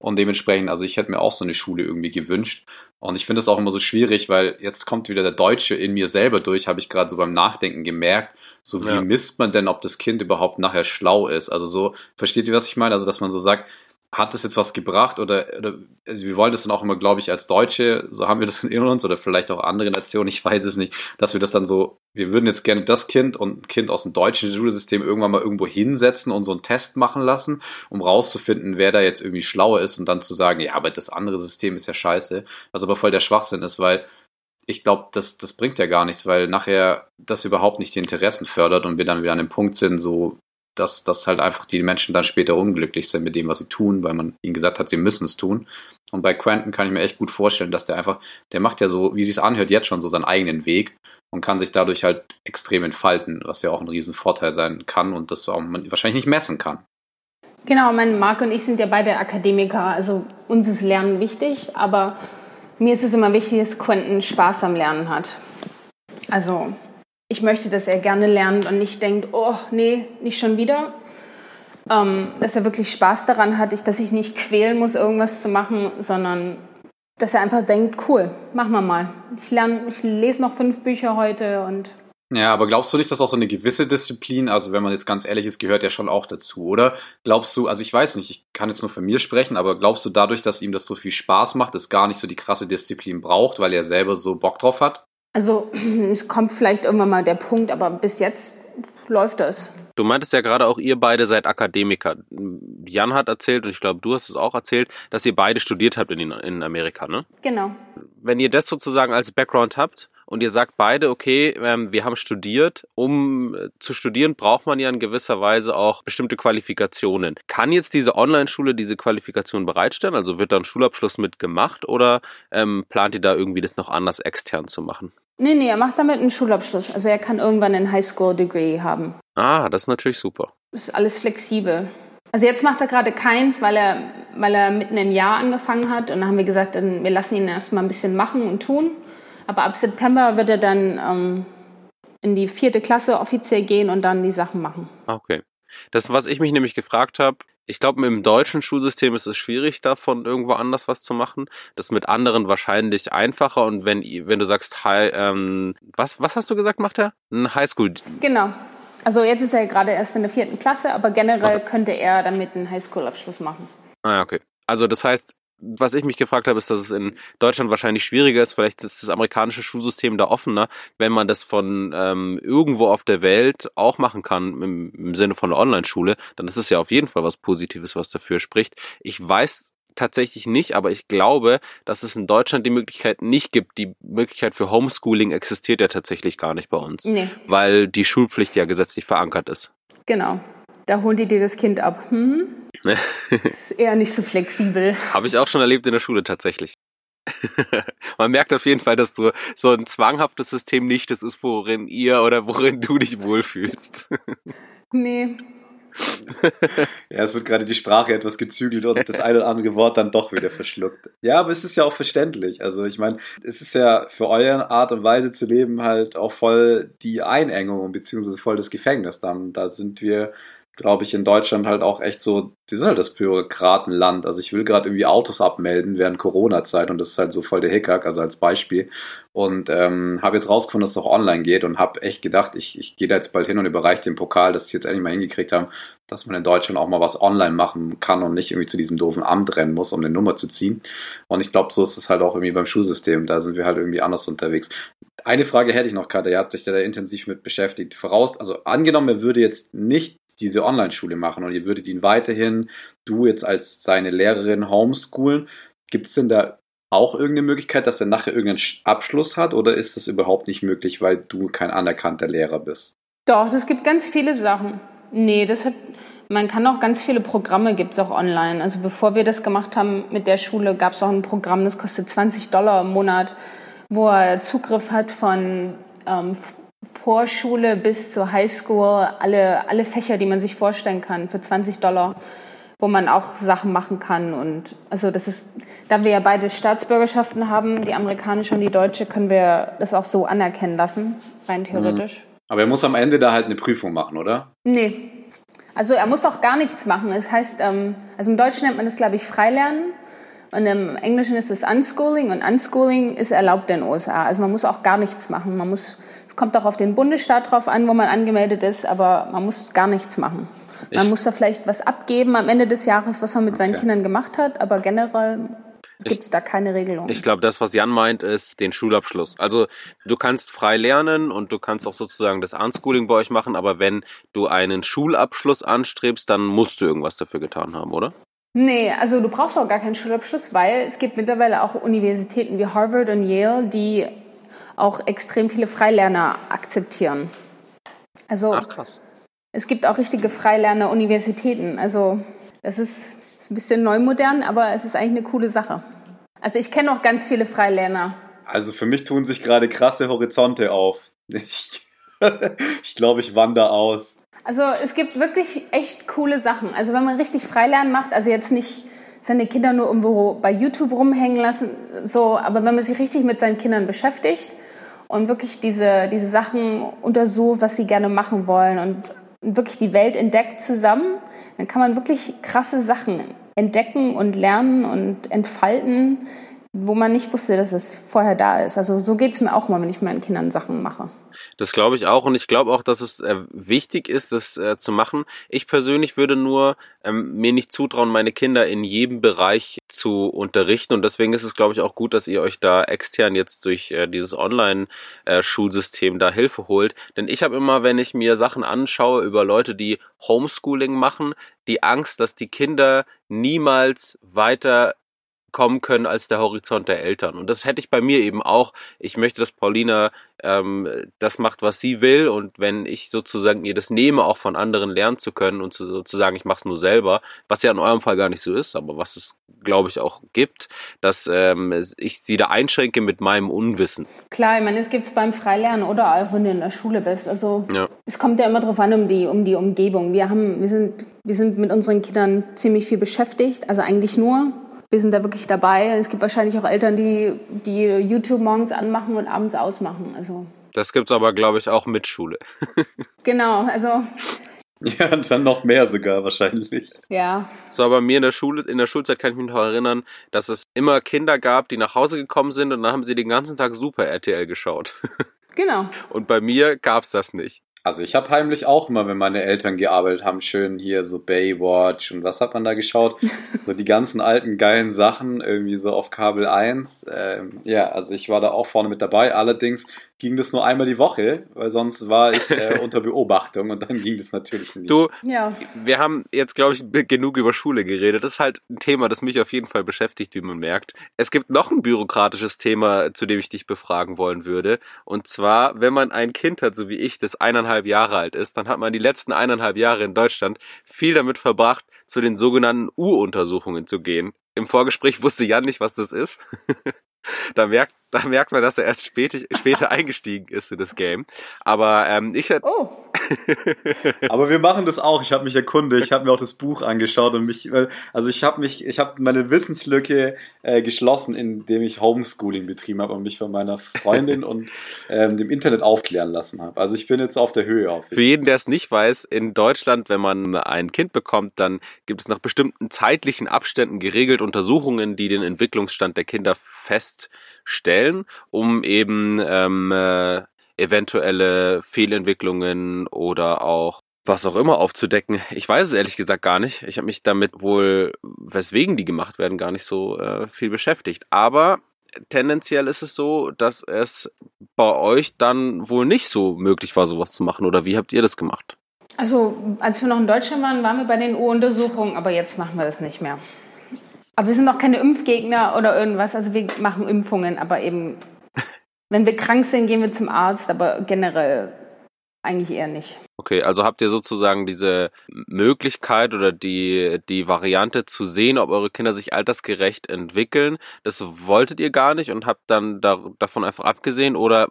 Und dementsprechend, also ich hätte mir auch so eine Schule irgendwie gewünscht. Und ich finde es auch immer so schwierig, weil jetzt kommt wieder der Deutsche in mir selber durch, habe ich gerade so beim Nachdenken gemerkt. So, wie Ja. misst man denn, ob das Kind überhaupt nachher schlau ist? Also so, versteht ihr, was ich meine? Also, dass man so sagt, hat das jetzt was gebracht oder, oder also wir wollen das dann auch immer, glaube ich, als Deutsche, so haben wir das in uns oder vielleicht auch andere Nationen, ich weiß es nicht, dass wir das dann so, wir würden jetzt gerne das Kind und ein Kind aus dem deutschen Schulsystem irgendwann mal irgendwo hinsetzen und so einen Test machen lassen, um rauszufinden, wer da jetzt irgendwie schlauer ist und dann zu sagen, ja, aber das andere System ist ja scheiße, was aber voll der Schwachsinn ist, weil ich glaube, das, das bringt ja gar nichts, weil nachher das überhaupt nicht die Interessen fördert und wir dann wieder an dem Punkt sind, so dass, dass halt einfach die Menschen dann später unglücklich sind mit dem, was sie tun, weil man ihnen gesagt hat, sie müssen es tun. Und bei Quentin kann ich mir echt gut vorstellen, dass der einfach, der macht ja so, wie sie es anhört, jetzt schon so seinen eigenen Weg und kann sich dadurch halt extrem entfalten, was ja auch ein riesen Vorteil sein kann und das auch man wahrscheinlich nicht messen kann. Genau, mein Marc und ich sind ja beide Akademiker, also uns ist Lernen wichtig, aber mir ist es immer wichtig, dass Quentin Spaß am Lernen hat. Also ich möchte, dass er gerne lernt und nicht denkt, oh nee, nicht schon wieder. Ähm, dass er wirklich Spaß daran hat, ich, dass ich nicht quälen muss, irgendwas zu machen, sondern dass er einfach denkt, cool, machen wir mal. Ich lerne, ich lese noch fünf Bücher heute und Ja, aber glaubst du nicht, dass auch so eine gewisse Disziplin, also wenn man jetzt ganz ehrlich ist, gehört ja schon auch dazu, oder? Glaubst du, also ich weiß nicht, ich kann jetzt nur von mir sprechen, aber glaubst du dadurch, dass ihm das so viel Spaß macht, es gar nicht so die krasse Disziplin braucht, weil er selber so Bock drauf hat? Also (clears throat) es kommt vielleicht irgendwann mal der Punkt, aber bis jetzt läuft das. Du meintest ja gerade auch, ihr beide seid Akademiker. Jan hat erzählt, und ich glaube, du hast es auch erzählt, dass ihr beide studiert habt in, in Amerika, ne? Genau. Wenn ihr das sozusagen als Background habt und ihr sagt beide, okay, ähm, wir haben studiert, um äh, zu studieren, braucht man ja in gewisser Weise auch bestimmte Qualifikationen. Kann jetzt diese Online-Schule diese Qualifikation bereitstellen? Also wird da ein Schulabschluss mitgemacht oder ähm, plant ihr da irgendwie das noch anders extern zu machen? Nee, nee, er macht damit einen Schulabschluss. Also er kann irgendwann ein Highschool-Degree haben. Ah, das ist natürlich super. Das ist alles flexibel. Also jetzt macht er gerade keins, weil er, weil er mitten im Jahr angefangen hat. Und dann haben wir gesagt, dann, wir lassen ihn erstmal ein bisschen machen und tun. Aber ab September wird er dann ähm, in die vierte Klasse offiziell gehen und dann die Sachen machen. Ah, Okay. Das, was ich mich nämlich gefragt habe, ich glaube, im deutschen Schulsystem ist es schwierig, davon irgendwo anders was zu machen. Das ist mit anderen wahrscheinlich einfacher. Und wenn, wenn du sagst, hi, ähm, was, was hast du gesagt, macht er? Ein Highschool. Genau. Also jetzt ist er gerade erst in der vierten Klasse, aber generell könnte er damit einen Highschool-Abschluss machen. Ah, okay. Also das heißt, was ich mich gefragt habe, ist, dass es in Deutschland wahrscheinlich schwieriger ist. Vielleicht ist das amerikanische Schulsystem da offener, wenn man das von ähm, irgendwo auf der Welt auch machen kann, im, im Sinne von einer Online-Schule. Dann ist es ja auf jeden Fall was Positives, was dafür spricht. Ich weiß tatsächlich nicht, aber ich glaube, dass es in Deutschland die Möglichkeit nicht gibt. Die Möglichkeit für Homeschooling existiert ja tatsächlich gar nicht bei uns, Nee, weil die Schulpflicht ja gesetzlich verankert ist. genau. Da holen die dir das Kind ab. Hm? (laughs) Ist eher nicht so flexibel. Habe ich auch schon erlebt in der Schule tatsächlich. (laughs) Man merkt auf jeden Fall, dass so, so ein zwanghaftes System nicht das ist, worin ihr oder worin du dich wohlfühlst. (laughs) Nee, Ja, es wird gerade die Sprache etwas gezügelt und das eine oder andere Wort dann doch wieder verschluckt. Ja, aber es ist ja auch verständlich. Also ich meine, es ist ja für eure Art und Weise zu leben halt auch voll die Einengung beziehungsweise voll das Gefängnis dann. Da sind wir, glaube ich, in Deutschland halt auch echt so, wir sind halt das Bürokratenland. Also ich will gerade irgendwie Autos abmelden während Corona-Zeit und das ist halt so voll der Hickhack, also als Beispiel. Und ähm, habe jetzt rausgefunden, dass es auch online geht und habe echt gedacht, ich, ich gehe da jetzt bald hin und überreiche den Pokal, dass sie jetzt endlich mal hingekriegt haben, dass man in Deutschland auch mal was online machen kann und nicht irgendwie zu diesem doofen Amt rennen muss, um eine Nummer zu ziehen. Und ich glaube, so ist es halt auch irgendwie beim Schulsystem. Da sind wir halt irgendwie anders unterwegs. Eine Frage hätte ich noch, Katja. Ihr habt euch da intensiv mit beschäftigt. Voraus, also angenommen, er würde jetzt nicht diese Online-Schule machen und ihr würdet ihn weiterhin, du jetzt als seine Lehrerin homeschoolen. Gibt es denn da auch irgendeine Möglichkeit, dass er nachher irgendeinen Abschluss hat oder ist das überhaupt nicht möglich, weil du kein anerkannter Lehrer bist? doch, es gibt ganz viele Sachen. Nee, das hat, man kann auch ganz viele Programme gibt es auch online. Also bevor wir das gemacht haben mit der Schule, gab es auch ein Programm, das kostet 20 Dollar im Monat, wo er Zugriff hat von ähm, Vorschule bis zur Highschool, alle, alle Fächer, die man sich vorstellen kann, für 20 Dollar, wo man auch Sachen machen kann. Und also das ist, da wir ja beide Staatsbürgerschaften haben, die amerikanische und die deutsche, können wir das auch so anerkennen lassen, rein theoretisch. Aber er muss am Ende da halt eine Prüfung machen, oder? Nee. Also er muss auch gar nichts machen. Es heißt, ähm, also im Deutschen nennt man das, glaube ich, Freilernen. Und im Englischen ist es Unschooling und Unschooling ist erlaubt in den USA. Also man muss auch gar nichts machen. Man muss, kommt auch auf den Bundesstaat drauf an, wo man angemeldet ist, aber man muss gar nichts machen. Man Ich- muss da vielleicht was abgeben am Ende des Jahres, was man mit seinen Okay. Kindern gemacht hat, aber generell gibt es da keine Regelung. Ich glaube, das, was Jan meint, ist den Schulabschluss. Also du kannst frei lernen und du kannst auch sozusagen das Unschooling bei euch machen, aber wenn du einen Schulabschluss anstrebst, dann musst du irgendwas dafür getan haben, oder? Nee, also du brauchst auch gar keinen Schulabschluss, weil es gibt mittlerweile auch Universitäten wie Harvard und Yale, die auch extrem viele Freilerner akzeptieren. Also Ach krass. es gibt auch richtige Freilerner-Universitäten. Also das ist, ist ein bisschen neumodern, aber es ist eigentlich eine coole Sache. Also ich kenne auch ganz viele Freilerner. Also für mich tun sich gerade krasse Horizonte auf. Ich, (laughs) ich glaube, ich wandere aus. Also es gibt wirklich echt coole Sachen. Also wenn man richtig Freilernen macht, also jetzt nicht seine Kinder nur irgendwo bei YouTube rumhängen lassen, so, aber wenn man sich richtig mit seinen Kindern beschäftigt und wirklich diese, diese Sachen untersucht, was sie gerne machen wollen und wirklich die Welt entdeckt zusammen, dann kann man wirklich krasse Sachen entdecken und lernen und entfalten, wo man nicht wusste, dass es vorher da ist. Also so geht es mir auch mal, wenn ich meinen Kindern Sachen mache. Das glaube ich auch und ich glaube auch, dass es äh, wichtig ist, das äh, zu machen. Ich persönlich würde nur ähm, mir nicht zutrauen, meine Kinder in jedem Bereich zu unterrichten und deswegen ist es, glaube ich, auch gut, dass ihr euch da extern jetzt durch äh, dieses Online-Schulsystem da Hilfe holt. Denn ich habe immer, wenn ich mir Sachen anschaue über Leute, die Homeschooling machen, die Angst, dass die Kinder niemals weiter kommen können als der Horizont der Eltern. Und das hätte ich bei mir eben auch. Ich möchte, dass Paulina ähm, das macht, was sie will. Und wenn ich sozusagen ihr das nehme, auch von anderen lernen zu können und zu, sozusagen, ich mache es nur selber, was ja in eurem Fall gar nicht so ist, aber was es, glaube ich, auch gibt, dass ähm, ich sie da einschränke mit meinem Unwissen. Klar, ich meine, es gibt es beim Freilernen oder auch, wenn du in der Schule bist. Also Ja. es kommt ja immer darauf an, um die, um die Umgebung. Wir, haben, wir, sind, wir sind mit unseren Kindern ziemlich viel beschäftigt, also eigentlich nur. Wir sind da wirklich dabei. Es gibt wahrscheinlich auch Eltern, die, die YouTube morgens anmachen und abends ausmachen. Also Das gibt's aber, glaube ich, auch mit Schule. (laughs) genau, also Ja, und dann noch mehr sogar wahrscheinlich. ja. So, aber mir in der Schule, in der Schulzeit kann ich mich noch erinnern, dass es immer Kinder gab, die nach Hause gekommen sind und dann haben sie den ganzen Tag Super RTL geschaut. (laughs) Genau. Und bei mir gab's das nicht. Also ich habe heimlich auch immer, wenn meine Eltern gearbeitet haben, schön hier so Baywatch und was hat man da geschaut? (laughs) So die ganzen alten geilen Sachen, irgendwie so auf Kabel 1. Ähm, ja, also ich war da auch vorne mit dabei. Allerdings ging das nur einmal die Woche, weil sonst war ich äh, (laughs) unter Beobachtung und dann ging das natürlich nicht. Du, Ja. wir haben jetzt, glaube ich, genug über Schule geredet. Das ist halt ein Thema, das mich auf jeden Fall beschäftigt, wie man merkt. Es gibt noch ein bürokratisches Thema, zu dem ich dich befragen wollen würde. Und zwar, wenn man ein Kind hat, so wie ich, das eineinhalb Jahre alt ist, dann hat man die letzten eineinhalb Jahre in Deutschland viel damit verbracht, zu den sogenannten U-Untersuchungen zu gehen. Im Vorgespräch wusste Jan nicht, was das ist. (laughs) Da merkt, da merkt man, dass er erst später, später eingestiegen ist in das Game. Aber ähm, ich hätte Oh, (laughs) Aber wir machen das auch. Ich habe mich erkundigt, ich habe mir auch das Buch angeschaut und mich, äh, also ich habe mich, ich habe meine Wissenslücke äh, geschlossen, indem ich Homeschooling betrieben habe und mich von meiner Freundin und (laughs) ähm, dem Internet aufklären lassen habe. Also ich bin jetzt auf der Höhe auf. Für jeden, der es nicht weiß, in Deutschland, wenn man ein Kind bekommt, dann gibt es nach bestimmten zeitlichen Abständen geregelt Untersuchungen, die den Entwicklungsstand der Kinder feststellen, um eben ähm, äh, eventuelle Fehlentwicklungen oder auch was auch immer aufzudecken. Ich weiß es ehrlich gesagt gar nicht. Ich habe mich damit wohl, weswegen die gemacht werden, gar nicht so äh, viel beschäftigt. Aber tendenziell ist es so, dass es bei euch dann wohl nicht so möglich war, sowas zu machen. Oder wie habt ihr das gemacht? Also, als wir noch in Deutschland waren, waren wir bei den U-Untersuchungen, aber jetzt machen wir das nicht mehr. Aber wir sind auch keine Impfgegner oder irgendwas. Also, wir machen Impfungen, aber eben, wenn wir krank sind, gehen wir zum Arzt, aber generell eigentlich eher nicht. Okay, also habt ihr sozusagen diese Möglichkeit oder die, die Variante zu sehen, ob eure Kinder sich altersgerecht entwickeln. Das wolltet ihr gar nicht und habt dann da, davon einfach abgesehen oder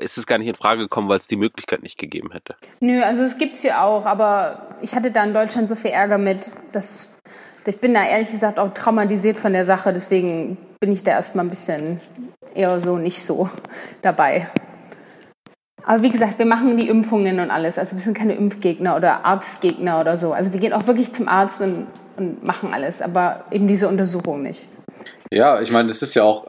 ist es gar nicht in Frage gekommen, weil es die Möglichkeit nicht gegeben hätte? Nö, also es gibt's hier auch, aber ich hatte da in Deutschland so viel Ärger mit, dass ich bin da ehrlich gesagt auch traumatisiert von der Sache, deswegen bin ich da erstmal ein bisschen eher so nicht so dabei. Aber wie gesagt, wir machen die Impfungen und alles. Also wir sind keine Impfgegner oder Arztgegner oder so. Also wir gehen auch wirklich zum Arzt und, und machen alles, aber eben diese Untersuchung nicht. Ja, ich meine, das ist ja auch,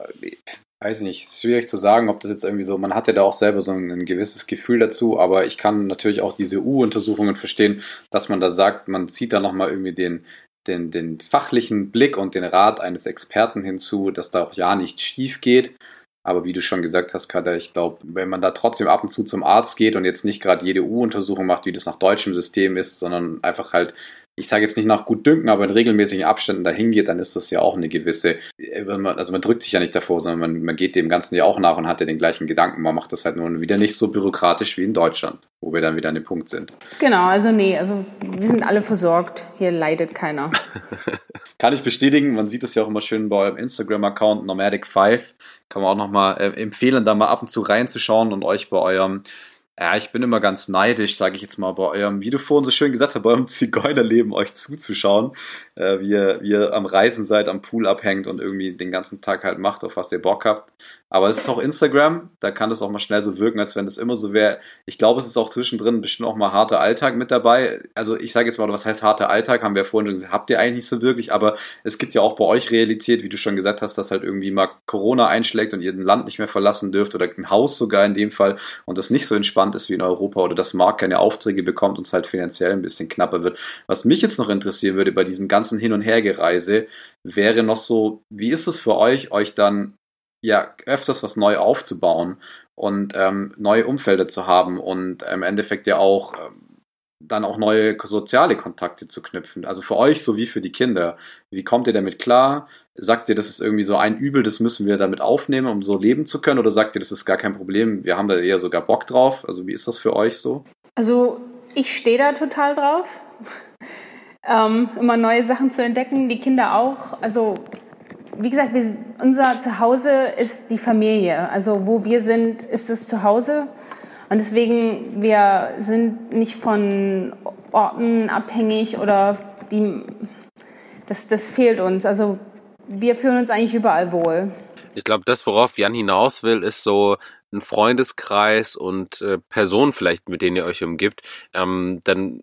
weiß nicht, ist schwierig zu sagen, ob das jetzt irgendwie so, man hat ja da auch selber so ein, ein gewisses Gefühl dazu, aber ich kann natürlich auch diese U-Untersuchungen verstehen, dass man da sagt, man zieht da nochmal irgendwie den, den, den fachlichen Blick und den Rat eines Experten hinzu, dass da auch ja nichts schief geht. Aber wie du schon gesagt hast, Kader, ich glaube, wenn man da trotzdem ab und zu zum Arzt geht und jetzt nicht gerade jede U-Untersuchung macht, wie das nach deutschem System ist, sondern einfach halt ich sage jetzt nicht nach gut dünken, aber in regelmäßigen Abständen dahin geht, dann ist das ja auch eine gewisse, äh, also man drückt sich ja nicht davor, sondern man, man geht dem Ganzen ja auch nach und hat ja den gleichen Gedanken. Man macht das halt nur wieder nicht so bürokratisch wie in Deutschland, wo wir dann wieder an dem Punkt sind. Genau, also nee, also wir sind alle versorgt. Hier leidet keiner. (laughs) Kann ich bestätigen, man sieht es ja auch immer schön bei eurem Instagram-Account Nomadic5. Kann man auch nochmal äh, empfehlen, da mal ab und zu reinzuschauen und euch bei eurem ja, ich bin immer ganz neidisch, sage ich jetzt mal, bei eurem, wie du vorhin so schön gesagt hast, bei eurem (laughs) Zigeunerleben euch zuzuschauen, äh, wie, ihr, wie ihr am Reisen seid, am Pool abhängt und irgendwie den ganzen Tag halt macht, auf was ihr Bock habt. Aber es ist auch Instagram, da kann das auch mal schnell so wirken, als wenn das immer so wäre. Ich glaube, es ist auch zwischendrin bestimmt auch mal harter Alltag mit dabei. Also ich sage jetzt mal, was heißt harter Alltag, haben wir vorhin schon gesagt, habt ihr eigentlich nicht so wirklich, aber es gibt ja auch bei euch Realität, wie du schon gesagt hast, dass halt irgendwie mal Corona einschlägt und ihr ein Land nicht mehr verlassen dürft oder ein Haus sogar in dem Fall und das nicht so entspannt ist wie in Europa oder dass Mark keine Aufträge bekommt und es halt finanziell ein bisschen knapper wird. Was mich jetzt noch interessieren würde bei diesem ganzen Hin- und Hergereise, wäre noch so, wie ist es für euch, euch dann ja öfters was neu aufzubauen und ähm, neue Umfelder zu haben und im Endeffekt ja auch ähm, dann auch neue soziale Kontakte zu knüpfen. Also für euch sowie für die Kinder. Wie kommt ihr damit klar? Sagt ihr, das ist irgendwie so ein Übel, das müssen wir damit aufnehmen, um so leben zu können? Oder sagt ihr, das ist gar kein Problem, wir haben da eher sogar Bock drauf? Also wie ist das für euch so? Also ich stehe da total drauf, (laughs) ähm, immer neue Sachen zu entdecken, die Kinder auch. Also wie gesagt, wir, unser Zuhause ist die Familie. Also wo wir sind, ist das Zuhause. Und deswegen, wir sind nicht von Orten abhängig oder die, das, das fehlt uns. Also wir fühlen uns eigentlich überall wohl. Ich glaube, das, worauf Jan hinaus will, ist so ein Freundeskreis und äh, Personen vielleicht, mit denen ihr euch umgibt. Ähm, dann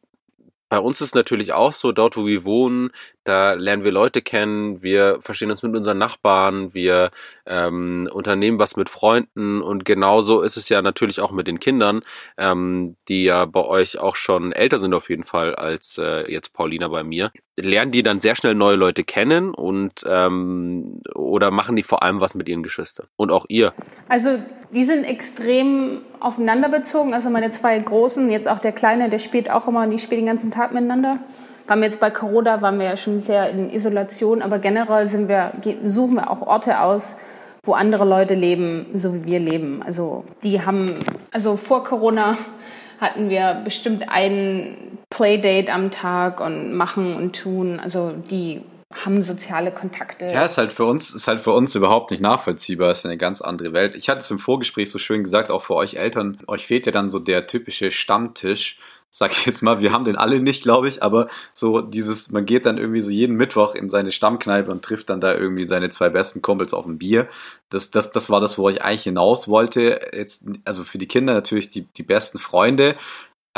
bei uns ist natürlich auch so, dort wo wir wohnen, da lernen wir Leute kennen, wir verstehen uns mit unseren Nachbarn, wir ähm, unternehmen was mit Freunden und genauso ist es ja natürlich auch mit den Kindern, ähm, die ja bei euch auch schon älter sind auf jeden Fall als äh, jetzt Paulina bei mir. Lernen die dann sehr schnell neue Leute kennen und ähm, oder machen die vor allem was mit ihren Geschwistern? Und auch ihr? Also die sind extrem aufeinander bezogen. Also meine zwei Großen, jetzt auch der Kleine, der spielt auch immer, die spielen den ganzen Tag miteinander waren wir jetzt bei Corona, waren wir ja schon sehr in Isolation, aber generell sind wir, suchen wir auch Orte aus, wo andere Leute leben, so wie wir leben. Also die haben, also vor Corona hatten wir bestimmt ein Playdate am Tag und machen und tun. Also die haben soziale Kontakte. Ja, ist halt für uns, ist halt für uns überhaupt nicht nachvollziehbar. Ist eine ganz andere Welt. Ich hatte es im Vorgespräch so schön gesagt, auch für euch Eltern, euch fehlt ja dann so der typische Stammtisch, sag ich jetzt mal, wir haben den alle nicht, glaube ich, aber so dieses, man geht dann irgendwie so jeden Mittwoch in seine Stammkneipe und trifft dann da irgendwie seine zwei besten Kumpels auf ein Bier. Das, das, das war das, wo ich eigentlich hinaus wollte. Jetzt, also für die Kinder natürlich die, die besten Freunde,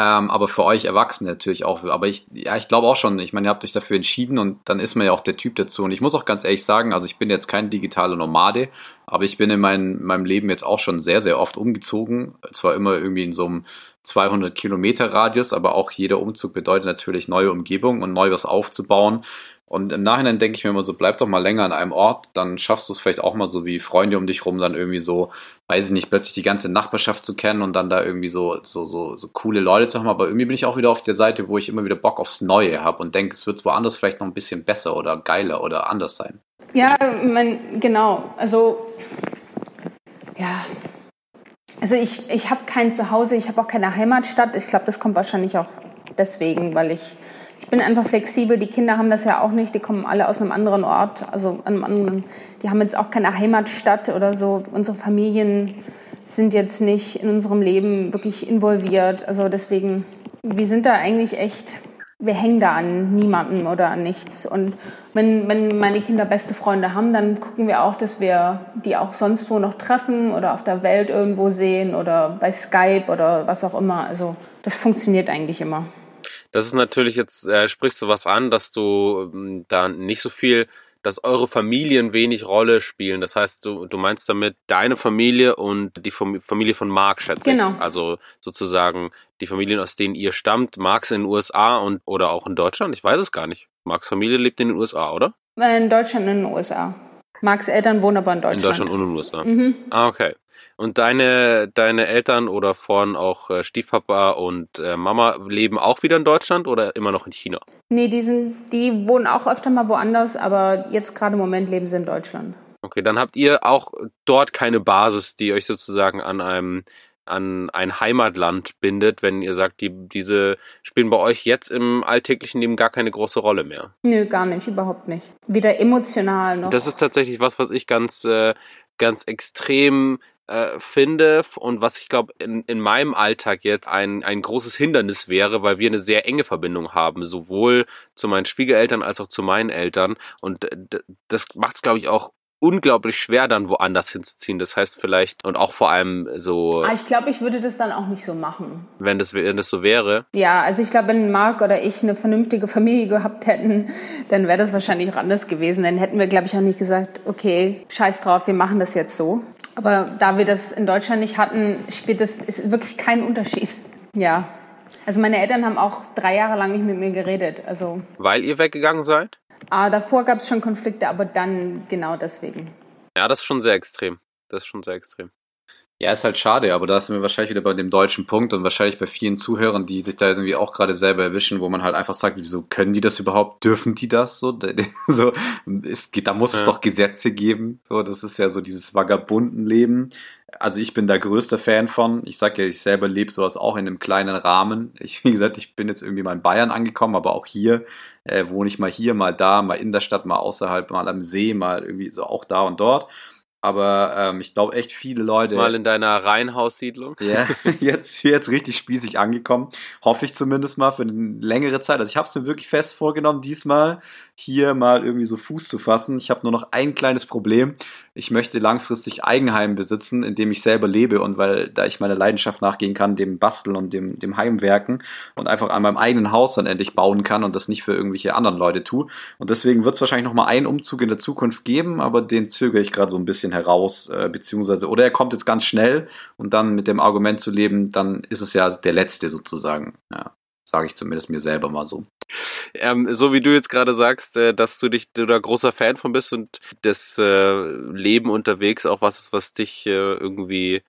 ähm, aber für euch Erwachsene natürlich auch. Aber ich, ja, ich glaube auch schon, ich meine, ihr habt euch dafür entschieden und dann ist man ja auch der Typ dazu. Und ich muss auch ganz ehrlich sagen, also ich bin jetzt kein digitaler Nomade, aber ich bin in mein, meinem Leben jetzt auch schon sehr, sehr oft umgezogen. Zwar immer irgendwie in so einem 200 Kilometer Radius, aber auch jeder Umzug bedeutet natürlich neue Umgebung und neu was aufzubauen. Und im Nachhinein denke ich mir immer so, bleib doch mal länger an einem Ort, dann schaffst du es vielleicht auch mal so wie Freunde um dich rum, dann irgendwie so, weiß ich nicht, plötzlich die ganze Nachbarschaft zu kennen und dann da irgendwie so, so, so, so coole Leute zu haben. Aber irgendwie bin ich auch wieder auf der Seite, wo ich immer wieder Bock aufs Neue habe und denke, es wird woanders vielleicht noch ein bisschen besser oder geiler oder anders sein. Ja, man, genau. Also, ja, Also ich, ich habe kein Zuhause, ich habe auch keine Heimatstadt. Ich glaube, das kommt wahrscheinlich auch deswegen, weil ich, ich bin einfach flexibel. Die Kinder haben das ja auch nicht, die kommen alle aus einem anderen Ort, also einem anderen, die haben jetzt auch keine Heimatstadt oder so. Unsere Familien sind jetzt nicht in unserem Leben wirklich involviert. Also deswegen, wir sind da eigentlich echt wir hängen da an niemandem oder an nichts. Und wenn, wenn meine Kinder beste Freunde haben, dann gucken wir auch, dass wir die auch sonst wo noch treffen oder auf der Welt irgendwo sehen oder bei Skype oder was auch immer. Also das funktioniert eigentlich immer. Das ist natürlich jetzt, äh, sprichst du was an, dass du ähm, da nicht so viel dass eure Familien wenig Rolle spielen. Das heißt, du, du meinst damit deine Familie und die Familie von Mark, schätze genau. ich. Also sozusagen die Familien, aus denen ihr stammt. Marks in den USA und oder auch in Deutschland? Ich weiß es gar nicht. Marks Familie lebt in den USA, oder? In Deutschland und in den USA. Marks Eltern wohnen aber in Deutschland. In Deutschland und in den USA. Mhm. Ah, okay. Und deine, deine Eltern oder vorhin auch äh, Stiefpapa und äh, Mama leben auch wieder in Deutschland oder immer noch in China? Nee, die, sind, die wohnen auch öfter mal woanders, aber jetzt gerade im Moment leben sie in Deutschland. Okay, dann habt ihr auch dort keine Basis, die euch sozusagen an einem an ein Heimatland bindet, wenn ihr sagt, die, diese spielen bei euch jetzt im alltäglichen Leben gar keine große Rolle mehr? Nö, gar nicht, überhaupt nicht. Weder emotional noch. Das ist tatsächlich was, was ich ganz, äh, ganz extrem äh, finde und was ich glaube in, in meinem Alltag jetzt ein, ein großes Hindernis wäre, weil wir eine sehr enge Verbindung haben, sowohl zu meinen Schwiegereltern als auch zu meinen Eltern. Und das macht es, glaube ich, auch unglaublich schwer, dann woanders hinzuziehen. Das heißt vielleicht, und auch vor allem so. Ah, ich glaube, ich würde das dann auch nicht so machen. Wenn das, wenn das so wäre. Ja, also ich glaube, wenn Marc oder ich eine vernünftige Familie gehabt hätten, dann wäre das wahrscheinlich auch anders gewesen. Dann hätten wir, glaube ich, auch nicht gesagt, okay, scheiß drauf, wir machen das jetzt so. Aber da wir das in Deutschland nicht hatten, spielt das ist wirklich kein Unterschied. (laughs) Ja. Also meine Eltern haben auch drei Jahre lang nicht mit mir geredet. Also Weil ihr weggegangen seid? Ah, davor gab es schon Konflikte, aber dann genau deswegen. Ja, das ist schon sehr extrem. Das ist schon sehr extrem. Ja, ist halt schade, aber da sind wir wahrscheinlich wieder bei dem deutschen Punkt und wahrscheinlich bei vielen Zuhörern, die sich da irgendwie auch gerade selber erwischen, wo man halt einfach sagt, wieso können die das überhaupt? Dürfen die das? So, (laughs) so ist, da muss es doch Gesetze geben. So, das ist ja so dieses vagabunden Leben. Also ich bin der größte Fan von. Ich sage ja, ich selber lebe sowas auch in einem kleinen Rahmen. Ich, wie gesagt, ich bin jetzt irgendwie mal in Bayern angekommen, aber auch hier äh, wohne ich mal hier, mal da, mal in der Stadt, mal außerhalb, mal am See, mal irgendwie so auch da und dort. Aber ähm, ich glaube echt viele Leute. Mal in deiner Reihenhaussiedlung. Ja, (laughs) jetzt, jetzt richtig spießig angekommen. Hoffe ich zumindest mal für eine längere Zeit. Also ich habe es mir wirklich fest vorgenommen, diesmal hier mal irgendwie so Fuß zu fassen. Ich habe nur noch ein kleines Problem. Ich möchte langfristig Eigenheim besitzen, in dem ich selber lebe und weil da ich meiner Leidenschaft nachgehen kann, dem Basteln und dem, dem Heimwerken und einfach an meinem eigenen Haus dann endlich bauen kann und das nicht für irgendwelche anderen Leute tue. Und deswegen wird es wahrscheinlich noch mal einen Umzug in der Zukunft geben, aber den zögere ich gerade so ein bisschen heraus, äh, beziehungsweise oder er kommt jetzt ganz schnell und dann mit dem Argument zu leben, dann ist es ja der letzte sozusagen. Ja, sage ich zumindest mir selber mal so ähm, so wie du jetzt gerade sagst, äh, dass du dich du da großer Fan von bist und das äh, Leben unterwegs auch was ist, was dich äh, irgendwie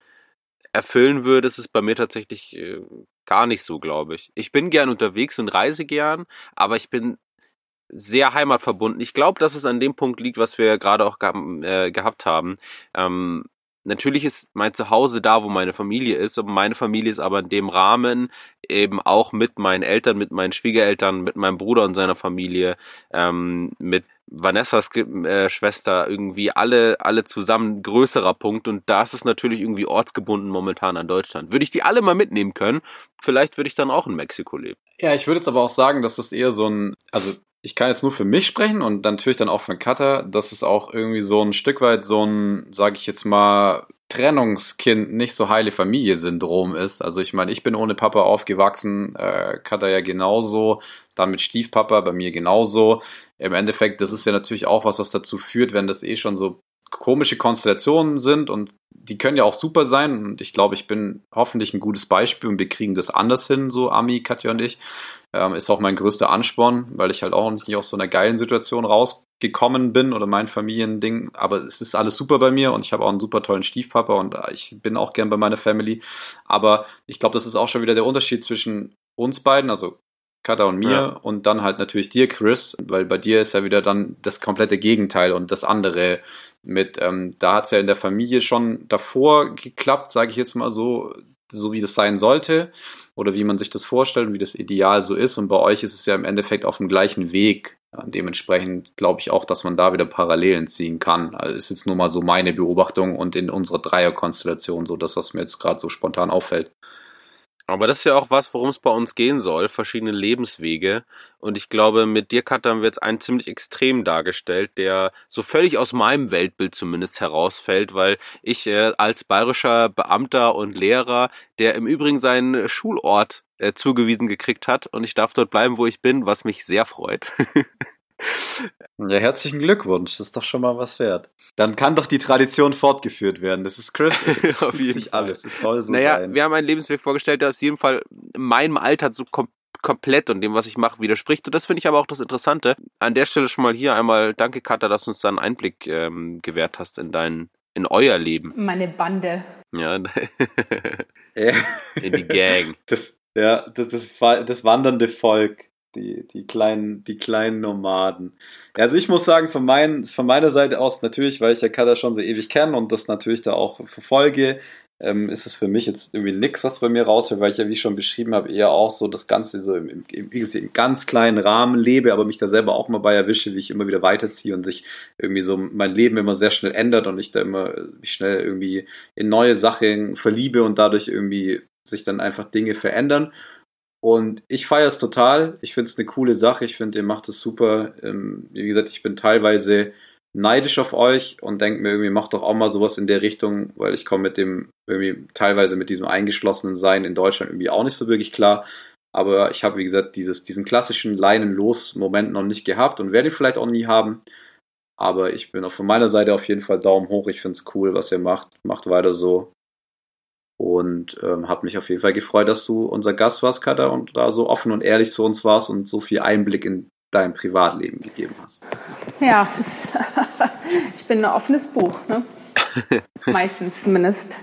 erfüllen würde, ist es bei mir tatsächlich äh, gar nicht so, glaube ich. Ich bin gern unterwegs und reise gern, aber ich bin sehr heimatverbunden. Ich glaube, dass es an dem Punkt liegt, was wir gerade auch ge äh, gehabt haben. Ähm, Natürlich ist mein Zuhause da, wo meine Familie ist, aber meine Familie ist aber in dem Rahmen eben auch mit meinen Eltern, mit meinen Schwiegereltern, mit meinem Bruder und seiner Familie, ähm, mit Vanessas äh, Schwester irgendwie alle, alle zusammen größerer Punkt und da ist es natürlich irgendwie ortsgebunden momentan an Deutschland. Würde ich die alle mal mitnehmen können, vielleicht würde ich dann auch in Mexiko leben. Ja, ich würde jetzt aber auch sagen, dass das eher so ein, also ich kann jetzt nur für mich sprechen und natürlich dann auch für Cutter, dass es auch irgendwie so ein Stück weit so ein, sage ich jetzt mal, Trennungskind, nicht so heile Familie-Syndrom ist. Also ich meine, ich bin ohne Papa aufgewachsen, äh, Cutter ja genauso, dann mit Stiefpapa, bei mir genauso. Im Endeffekt, das ist ja natürlich auch was, was dazu führt, wenn das eh schon so komische Konstellationen sind und die können ja auch super sein. Und ich glaube, ich bin hoffentlich ein gutes Beispiel und wir kriegen das anders hin, so Ami, Katja und ich. Ähm, ist auch mein größter Ansporn, weil ich halt auch nicht aus so einer geilen Situation rausgekommen bin oder mein Familiending, aber es ist alles super bei mir und ich habe auch einen super tollen Stiefpapa und ich bin auch gern bei meiner Family, aber ich glaube, das ist auch schon wieder der Unterschied zwischen uns beiden, also Kata und mir Ja. und dann halt natürlich dir, Chris, weil bei dir ist ja wieder dann das komplette Gegenteil und das andere mit, ähm, da hat es ja in der Familie schon davor geklappt, sage ich jetzt mal so, so wie das sein sollte oder wie man sich das vorstellt und wie das Ideal so ist und bei euch ist es ja im Endeffekt auf dem gleichen Weg. Dementsprechend glaube ich auch, dass man da wieder Parallelen ziehen kann. Also ist jetzt nur mal so meine Beobachtung und in unserer Dreierkonstellation so das, was mir jetzt gerade so spontan auffällt. Aber das ist ja auch was, worum es bei uns gehen soll, verschiedene Lebenswege. Und ich glaube, mit dir, Kat, haben wir jetzt einen ziemlich extrem dargestellt, der so völlig aus meinem Weltbild zumindest herausfällt, weil ich äh, als bayerischer Beamter und Lehrer, der im Übrigen seinen Schulort äh, zugewiesen gekriegt hat und ich darf dort bleiben, wo ich bin, was mich sehr freut. (laughs) Ja, herzlichen Glückwunsch, das ist doch schon mal was wert. Dann kann doch die Tradition fortgeführt werden. Das ist Chris, es, (laughs) es Auf jeden sich Fall. alles, es soll so naja, sein. wir haben einen Lebensweg vorgestellt, der auf jeden Fall meinem Alltag so kom komplett und dem, was ich mache, widerspricht. Und das finde ich aber auch das Interessante. An der Stelle schon mal hier einmal danke, Katha, dass du uns da einen Einblick ähm, gewährt hast in dein, in euer Leben. Meine Bande. Ja, (laughs) in die Gang. Das, ja, das, das, das wandernde Volk, die, die, kleinen, die kleinen Nomaden. Also ich muss sagen, von, mein, von meiner Seite aus natürlich, weil ich ja Kada schon so ewig kenne und das natürlich da auch verfolge, ähm, ist es für mich jetzt irgendwie nix, was bei mir rausfällt, weil ich ja, wie ich schon beschrieben habe, eher auch so das Ganze so im, im, im, im ganz kleinen Rahmen lebe, aber mich da selber auch mal bei erwische, wie ich immer wieder weiterziehe und sich irgendwie so mein Leben immer sehr schnell ändert und ich da immer mich schnell irgendwie in neue Sachen verliebe und dadurch irgendwie sich dann einfach Dinge verändern. Und ich feiere es total. Ich finde es eine coole Sache. Ich finde, ihr macht es super. Ähm, wie gesagt, ich bin teilweise neidisch auf euch und denke mir irgendwie, macht doch auch mal sowas in der Richtung, weil ich komme mit dem, irgendwie teilweise mit diesem eingeschlossenen Sein in Deutschland irgendwie auch nicht so wirklich klar. Aber ich habe, wie gesagt, dieses, diesen klassischen Leinen-Los-Moment noch nicht gehabt und werde ihn vielleicht auch nie haben. Aber ich bin auch von meiner Seite auf jeden Fall Daumen hoch. Ich finde es cool, was ihr macht. Macht weiter so. Und ähm, hat mich auf jeden Fall gefreut, dass du unser Gast warst, Katha, und da so offen und ehrlich zu uns warst und so viel Einblick in dein Privatleben gegeben hast. Ja, (laughs) ich bin ein offenes Buch, ne? (laughs) Meistens zumindest.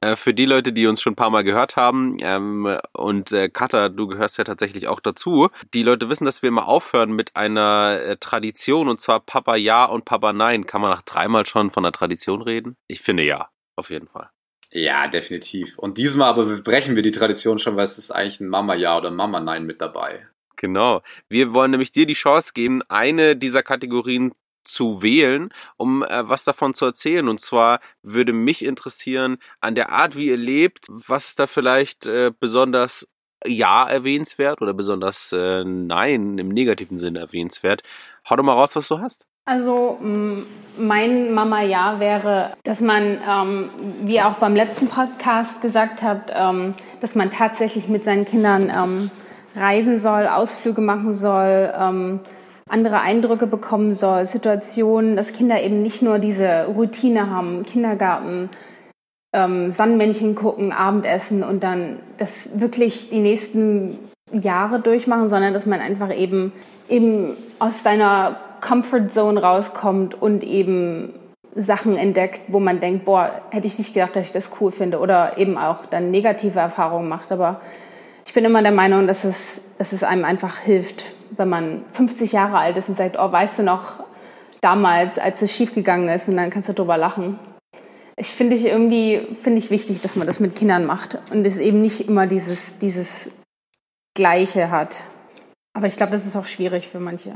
Äh, Für die Leute, die uns schon ein paar Mal gehört haben, ähm, und äh, Katha, du gehörst ja tatsächlich auch dazu, die Leute wissen, dass wir immer aufhören mit einer äh, Tradition, und zwar Papa Ja und Papa Nein. Kann man nach dreimal schon von einer Tradition reden? Ich finde ja, auf jeden Fall. Ja, definitiv. Und diesmal aber brechen wir die Tradition schon, weil es ist eigentlich ein Mama-Ja oder Mama-Nein mit dabei. Genau. Wir wollen nämlich dir die Chance geben, eine dieser Kategorien zu wählen, um äh, was davon zu erzählen. Und zwar würde mich interessieren, an der Art, wie ihr lebt, was da vielleicht äh, besonders ja erwähnenswert oder besonders äh, nein im negativen Sinne erwähnenswert. Hau doch mal raus, was du hast. Also mein Mama-Ja wäre, dass man, ähm, wie auch beim letzten Podcast gesagt habt, ähm, dass man tatsächlich mit seinen Kindern ähm, reisen soll, Ausflüge machen soll, ähm, andere Eindrücke bekommen soll, Situationen, dass Kinder eben nicht nur diese Routine haben, Kindergarten, ähm, Sandmännchen gucken, Abendessen und dann das wirklich die nächsten Jahre durchmachen, sondern dass man einfach eben, eben aus deiner Comfort Zone rauskommt und eben Sachen entdeckt, wo man denkt, boah, hätte ich nicht gedacht, dass ich das cool finde oder eben auch dann negative Erfahrungen macht. Aber ich bin immer der Meinung, dass es, dass es einem einfach hilft, wenn man 50 Jahre alt ist und sagt, oh, weißt du noch damals, als es schiefgegangen ist und dann kannst du drüber lachen. Ich finde ich irgendwie, finde ich wichtig, dass man das mit Kindern macht und es eben nicht immer dieses, dieses Gleiche hat. Aber ich glaube, das ist auch schwierig für manche.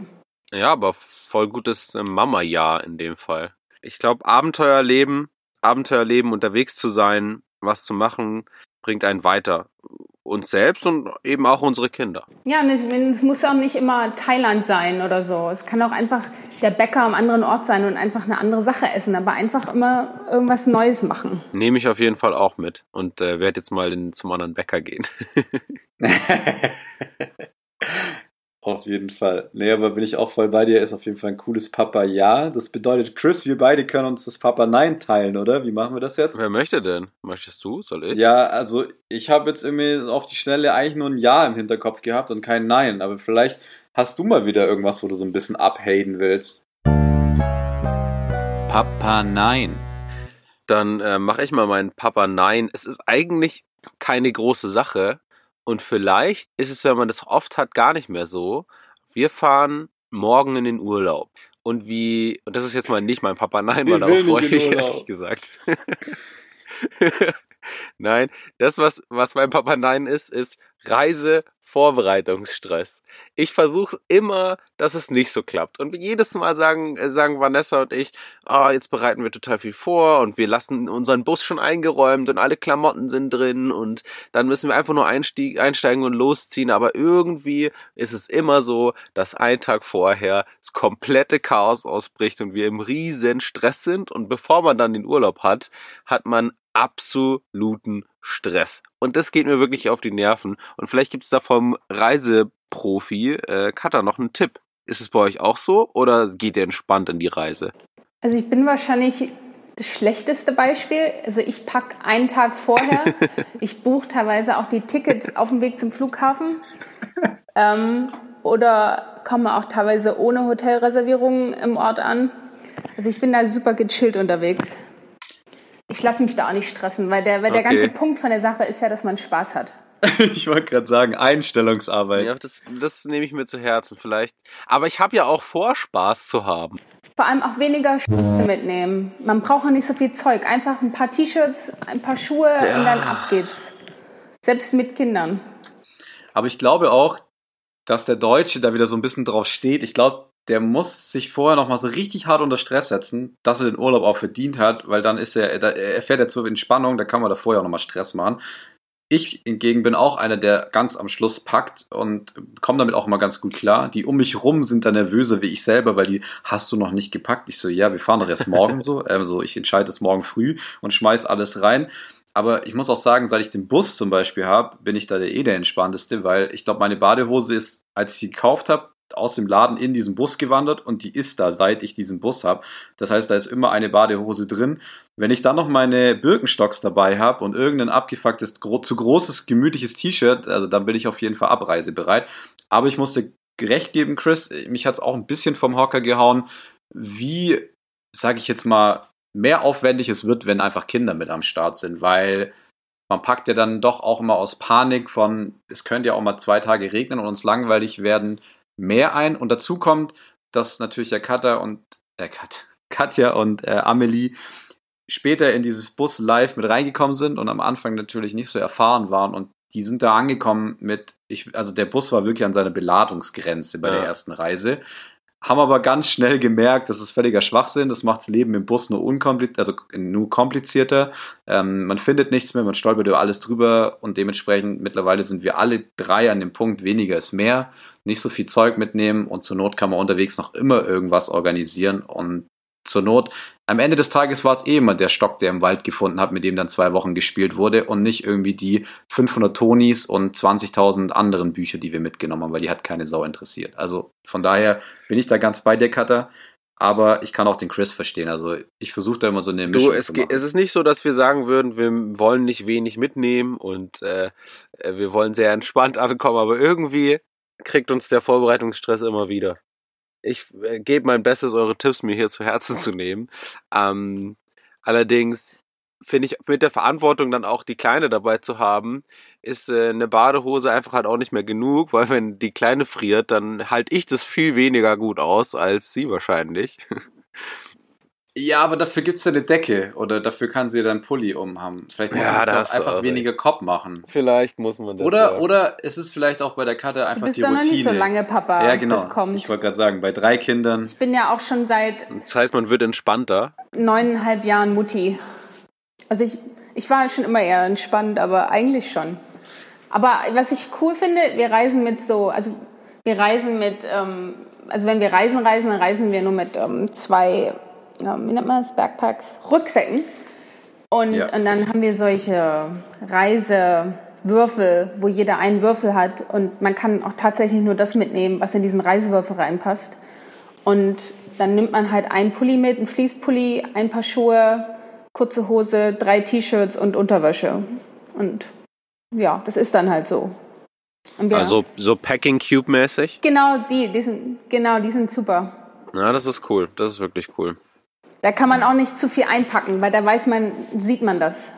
Ja, aber voll gutes äh, Mama-Ja in dem Fall. Ich glaube, Abenteuerleben, Abenteuerleben, unterwegs zu sein, was zu machen, bringt einen weiter. Uns selbst und eben auch unsere Kinder. Ja, und es, es muss auch nicht immer Thailand sein oder so. Es kann auch einfach der Bäcker am anderen Ort sein und einfach eine andere Sache essen, aber einfach immer irgendwas Neues machen. Nehme ich auf jeden Fall auch mit und äh, werde jetzt mal in, zum anderen Bäcker gehen. (laughs) (laughs) Auf jeden Fall. Nee, aber bin ich auch voll bei dir, ist auf jeden Fall ein cooles Papa-Ja. Das bedeutet, Chris, wir beide können uns das Papa-Nein teilen, oder? Wie machen wir das jetzt? Wer möchte denn? Möchtest du? Soll ich? Ja, also ich habe jetzt irgendwie auf die Schnelle eigentlich nur ein Ja im Hinterkopf gehabt und kein Nein. Aber vielleicht hast du mal wieder irgendwas, wo du so ein bisschen abhaten willst. Papa Nein. Dann äh, mache ich mal meinen Papa Nein. Es ist eigentlich keine große Sache. Und vielleicht ist es, wenn man das oft hat, gar nicht mehr so. Wir fahren morgen in den Urlaub. Und wie, und das ist jetzt mal nicht mein Papa, nein, weil darauf freue ich mich ehrlich gesagt. (laughs) Nein, das, was, was mein Papa Nein ist, ist Reisevorbereitungsstress. Ich versuche immer, dass es nicht so klappt. Und jedes Mal sagen, äh, sagen Vanessa und ich, oh, jetzt bereiten wir total viel vor und wir lassen unseren Bus schon eingeräumt und alle Klamotten sind drin und dann müssen wir einfach nur einstieg, einsteigen und losziehen. Aber irgendwie ist es immer so, dass ein Tag vorher das komplette Chaos ausbricht und wir im riesen Stress sind. Und bevor man dann den Urlaub hat, hat man absoluten Stress. Und das geht mir wirklich auf die Nerven. Und vielleicht gibt es da vom Reiseprofi äh, Cutter noch einen Tipp. Ist es bei euch auch so oder geht ihr entspannt in die Reise? Also ich bin wahrscheinlich das schlechteste Beispiel. Also ich packe einen Tag vorher. (laughs) ich buche teilweise auch die Tickets auf dem Weg zum Flughafen. Ähm, oder komme auch teilweise ohne Hotelreservierungen im Ort an. Also ich bin da super gechillt unterwegs. Ich lasse mich da auch nicht stressen, weil der, weil der ganze Punkt von der Sache ist ja, dass man Spaß hat. (laughs) ich wollte gerade sagen, Einstellungsarbeit. Ja, das, das nehme ich mir zu Herzen vielleicht. Aber ich habe ja auch vor, Spaß zu haben. Vor allem auch weniger Schuhe mitnehmen. Man braucht auch nicht so viel Zeug. Einfach ein paar T-Shirts, ein paar Schuhe ja. und dann ab geht's. Selbst mit Kindern. Aber ich glaube auch, dass der Deutsche da wieder so ein bisschen drauf steht. Ich glaube, der muss sich vorher nochmal so richtig hart unter Stress setzen, dass er den Urlaub auch verdient hat, weil dann ist er, er erfährt er zur Entspannung, da kann man da vorher auch nochmal Stress machen. Ich hingegen bin auch einer, der ganz am Schluss packt und komme damit auch immer ganz gut klar. Die um mich rum sind da nervöser wie ich selber, weil die hast du noch nicht gepackt. Ich so, ja, wir fahren doch erst morgen so. (laughs) Also ich entscheide es morgen früh und schmeiß alles rein. Aber ich muss auch sagen, seit ich den Bus zum Beispiel habe, bin ich da der eh der entspannteste, weil ich glaube, meine Badehose ist, als ich sie gekauft habe, aus dem Laden in diesen Bus gewandert und die ist da, seit ich diesen Bus habe. Das heißt, da ist immer eine Badehose drin. Wenn ich dann noch meine Birkenstocks dabei habe und irgendein abgefucktes, zu großes, gemütliches T-Shirt, also dann bin ich auf jeden Fall abreisebereit. Aber ich musste recht geben, Chris, mich hat es auch ein bisschen vom Hocker gehauen, wie, sage ich jetzt mal, mehr aufwendig es wird, wenn einfach Kinder mit am Start sind, weil man packt ja dann doch auch immer aus Panik von, es könnte ja auch mal zwei Tage regnen und uns langweilig werden, mehr ein. Und dazu kommt, dass natürlich der Katja und äh, Kat, (laughs) Katja und äh, Amelie später in dieses Bus live mit reingekommen sind und am Anfang natürlich nicht so erfahren waren und die sind da angekommen mit, ich, also der Bus war wirklich an seiner Beladungsgrenze bei ja. der ersten Reise haben aber ganz schnell gemerkt, das ist völliger Schwachsinn, das macht das Leben im Bus nur unkompliziert, also nur komplizierter. Ähm, man findet nichts mehr, man stolpert über alles drüber und dementsprechend mittlerweile sind wir alle drei an dem Punkt, weniger ist mehr, nicht so viel Zeug mitnehmen und zur Not kann man unterwegs noch immer irgendwas organisieren und zur Not. Am Ende des Tages war es eh immer der Stock, der im Wald gefunden hat, mit dem dann zwei Wochen gespielt wurde und nicht irgendwie die 500 Tonis und 20.000 anderen Bücher, die wir mitgenommen haben, weil die hat keine Sau interessiert. Also von daher bin ich da ganz bei dir, Cutter. Aber ich kann auch den Chris verstehen. Also ich versuche da immer so eine Mischung du, es, zu machen. es ist nicht so, dass wir sagen würden, wir wollen nicht wenig mitnehmen und äh, wir wollen sehr entspannt ankommen, aber irgendwie kriegt uns der Vorbereitungsstress immer wieder ich äh, gebe mein Bestes, eure Tipps mir hier zu Herzen zu nehmen. Ähm, allerdings finde ich mit der Verantwortung dann auch die Kleine dabei zu haben, ist äh, eine Badehose einfach halt auch nicht mehr genug, weil wenn die Kleine friert, dann halte ich das viel weniger gut aus als sie wahrscheinlich. (laughs) Ja, aber dafür gibt es ja eine Decke oder dafür kann sie dann Pulli umhaben. Vielleicht muss ja, man das einfach weniger Kopf machen. Vielleicht muss man das. Oder, ja. oder es ist vielleicht auch bei der Karte einfach du bist die Routine. noch nicht so lange, Papa. Ja, genau. Das kommt. Ich wollte gerade sagen, bei drei Kindern. Ich bin ja auch schon seit. Das heißt, man wird entspannter. Neuneinhalb Jahren Mutti. Also ich, ich war schon immer eher entspannt, aber eigentlich schon. Aber was ich cool finde, wir reisen mit so, also wir reisen mit, ähm, also wenn wir reisen, reisen, dann reisen wir nur mit ähm, zwei wie nennt man das, Backpacks, Rücksäcken. Und, ja. und dann haben wir solche Reisewürfel, wo jeder einen Würfel hat und man kann auch tatsächlich nur das mitnehmen, was in diesen Reisewürfel reinpasst. Und dann nimmt man halt einen Pulli mit, einen Fließpulli, ein paar Schuhe, kurze Hose, drei T-Shirts und Unterwäsche. Und ja, das ist dann halt so. also so Packing Cube mäßig? Genau, die, die sind, genau, die sind super. Ja, das ist cool. Das ist wirklich cool. Da kann man auch nicht zu viel einpacken, weil da weiß man, sieht man das.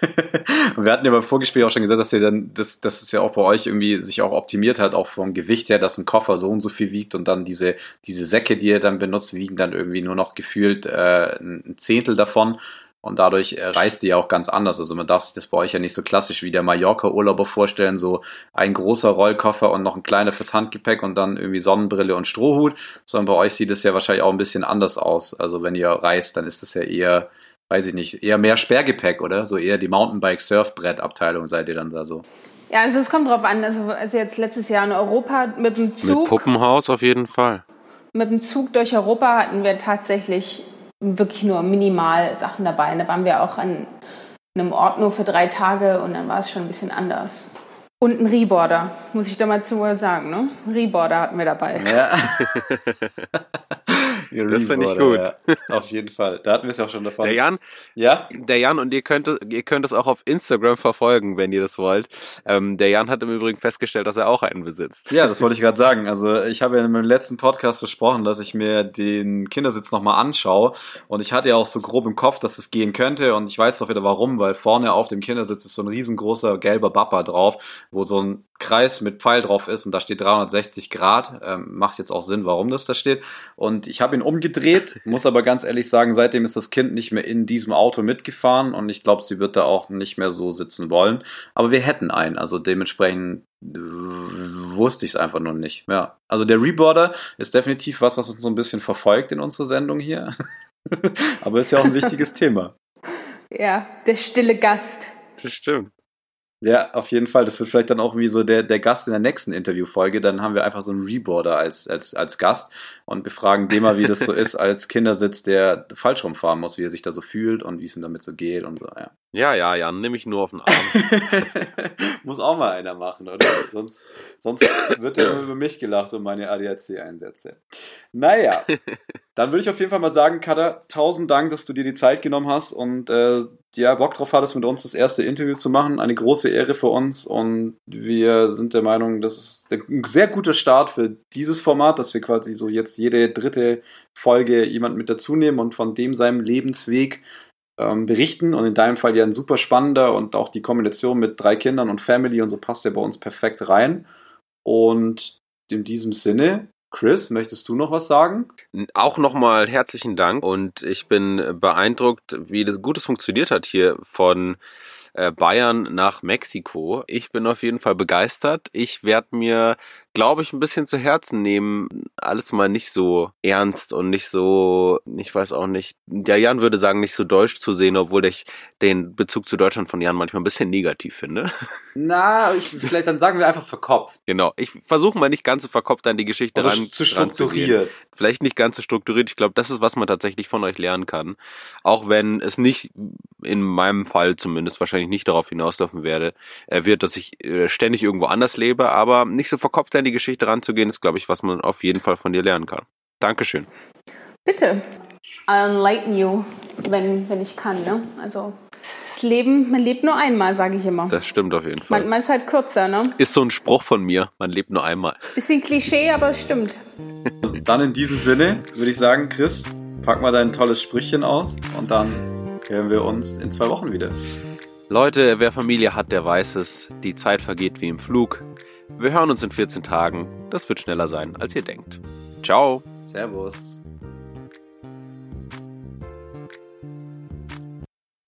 (laughs) wir hatten ja beim Vorgespräch auch schon gesagt, dass ihr dann, dass, dass es ja auch bei euch irgendwie sich auch optimiert hat, auch vom Gewicht her, dass ein Koffer so und so viel wiegt und dann diese, diese Säcke, die ihr dann benutzt, wiegen dann irgendwie nur noch gefühlt äh, ein Zehntel davon. Und dadurch äh, reist die ja auch ganz anders. Also man darf sich das bei euch ja nicht so klassisch wie der Mallorca-Urlauber vorstellen, so ein großer Rollkoffer und noch ein kleiner fürs Handgepäck und dann irgendwie Sonnenbrille und Strohhut, sondern bei euch sieht es ja wahrscheinlich auch ein bisschen anders aus. Also wenn ihr reist, dann ist das ja eher, weiß ich nicht, eher mehr Sperrgepäck, oder? So eher die Mountainbike-Surfbrett-Abteilung seid ihr dann da so. Ja, also es kommt drauf an. Also, also jetzt letztes Jahr in Europa mit dem Zug. Mit Puppenhaus auf jeden Fall. Mit dem Zug durch Europa hatten wir tatsächlich wirklich nur minimal Sachen dabei. Und da waren wir auch an einem Ort nur für drei Tage und dann war es schon ein bisschen anders. Und ein Reboarder, muss ich da mal zu sagen, ne? Reboarder hatten wir dabei. Ja. (laughs) Das finde ich gut. Ja, (laughs) auf jeden Fall. Da hatten wir es ja auch schon davon. Der Jan, ja? der Jan und ihr könnt, es- ihr könnt es auch auf Instagram verfolgen, wenn ihr das wollt. Ähm, der Jan hat im Übrigen festgestellt, dass er auch einen besitzt. Ja, das wollte ich gerade sagen. Also ich habe ja in meinem letzten Podcast versprochen, dass ich mir den Kindersitz nochmal anschaue. Und ich hatte ja auch so grob im Kopf, dass es gehen könnte. Und ich weiß doch wieder warum, weil vorne auf dem Kindersitz ist so ein riesengroßer gelber Bapper drauf, wo so ein Kreis mit Pfeil drauf ist und da steht 360 Grad. Ähm, macht jetzt auch Sinn, warum das da steht. Und ich habe ihn umgedreht, muss aber ganz ehrlich sagen, seitdem ist das Kind nicht mehr in diesem Auto mitgefahren und ich glaube, sie wird da auch nicht mehr so sitzen wollen. Aber wir hätten einen, also dementsprechend wusste ich es einfach nur nicht. Ja, also der Reboarder ist definitiv was, was uns so ein bisschen verfolgt in unserer Sendung hier. (laughs) aber ist ja auch ein wichtiges (laughs) Thema. Ja, der stille Gast. Das stimmt. Ja, auf jeden Fall. Das wird vielleicht dann auch wie so der, der Gast in der nächsten Interviewfolge. Dann haben wir einfach so einen Reboarder als, als, als Gast und befragen den mal, wie das so (laughs) ist als Kindersitz, der Fallschirm fahren muss, wie er sich da so fühlt und wie es ihm damit so geht und so. Ja. Ja, ja, Jan, nimm mich nur auf den Arm. (laughs) muss auch mal einer machen, oder? Sonst, sonst wird ja über mich gelacht und meine ADAC-Einsätze. Naja, dann würde ich auf jeden Fall mal sagen, Kada, tausend Dank, dass du dir die Zeit genommen hast und äh, ja, Bock drauf hattest, mit uns das erste Interview zu machen. Eine große Ehre für uns und wir sind der Meinung, das ist ein sehr guter Start für dieses Format, dass wir quasi so jetzt jede dritte Folge jemand mit dazu nehmen und von dem seinem Lebensweg ähm, berichten. Und in deinem Fall ja ein super spannender und auch die Kombination mit drei Kindern und Family und so passt ja bei uns perfekt rein. Und in diesem Sinne, Chris, möchtest du noch was sagen? Auch nochmal herzlichen Dank und ich bin beeindruckt, wie das Gutes funktioniert hat hier von äh, Bayern nach Mexiko. Ich bin auf jeden Fall begeistert. Ich werde mir, glaube ich, ein bisschen zu Herzen nehmen, alles mal nicht so ernst und nicht so, ich weiß auch nicht, der Jan würde sagen, nicht so deutsch zu sehen, obwohl ich den Bezug zu Deutschland von Jan manchmal ein bisschen negativ finde. (laughs) Na, ich, vielleicht dann sagen wir einfach verkopft. Genau. Ich versuche mal nicht ganz so verkopft an die Geschichte Oder ran, zu strukturiert. vielleicht nicht ganz so strukturiert. Ich glaube, das ist, was man tatsächlich von euch lernen kann. Auch wenn es nicht, in meinem Fall zumindest, wahrscheinlich nicht darauf hinauslaufen werde, äh, wird, dass ich äh, ständig irgendwo anders lebe, aber nicht so verkopft an die Geschichte ranzugehen, ist, glaube ich, was man auf jeden Fall von dir lernen kann. Dankeschön. Bitte. I'll enlighten you, wenn, wenn ich kann. Ne? Also das Leben, man lebt nur einmal, sage ich immer. Das stimmt auf jeden Fall. Manchmal ist halt kürzer, ne? Ist so ein Spruch von mir. Man lebt nur einmal. Bisschen Klischee, aber es stimmt. (laughs) Dann in diesem Sinne würde ich sagen, Chris, pack mal dein tolles Sprüchchen aus und dann hören wir uns in zwei Wochen wieder. Leute, wer Familie hat, der weiß es. Die Zeit vergeht wie im Flug. Wir hören uns in 14 Tagen. Das wird schneller sein, als ihr denkt. Ciao. Servus.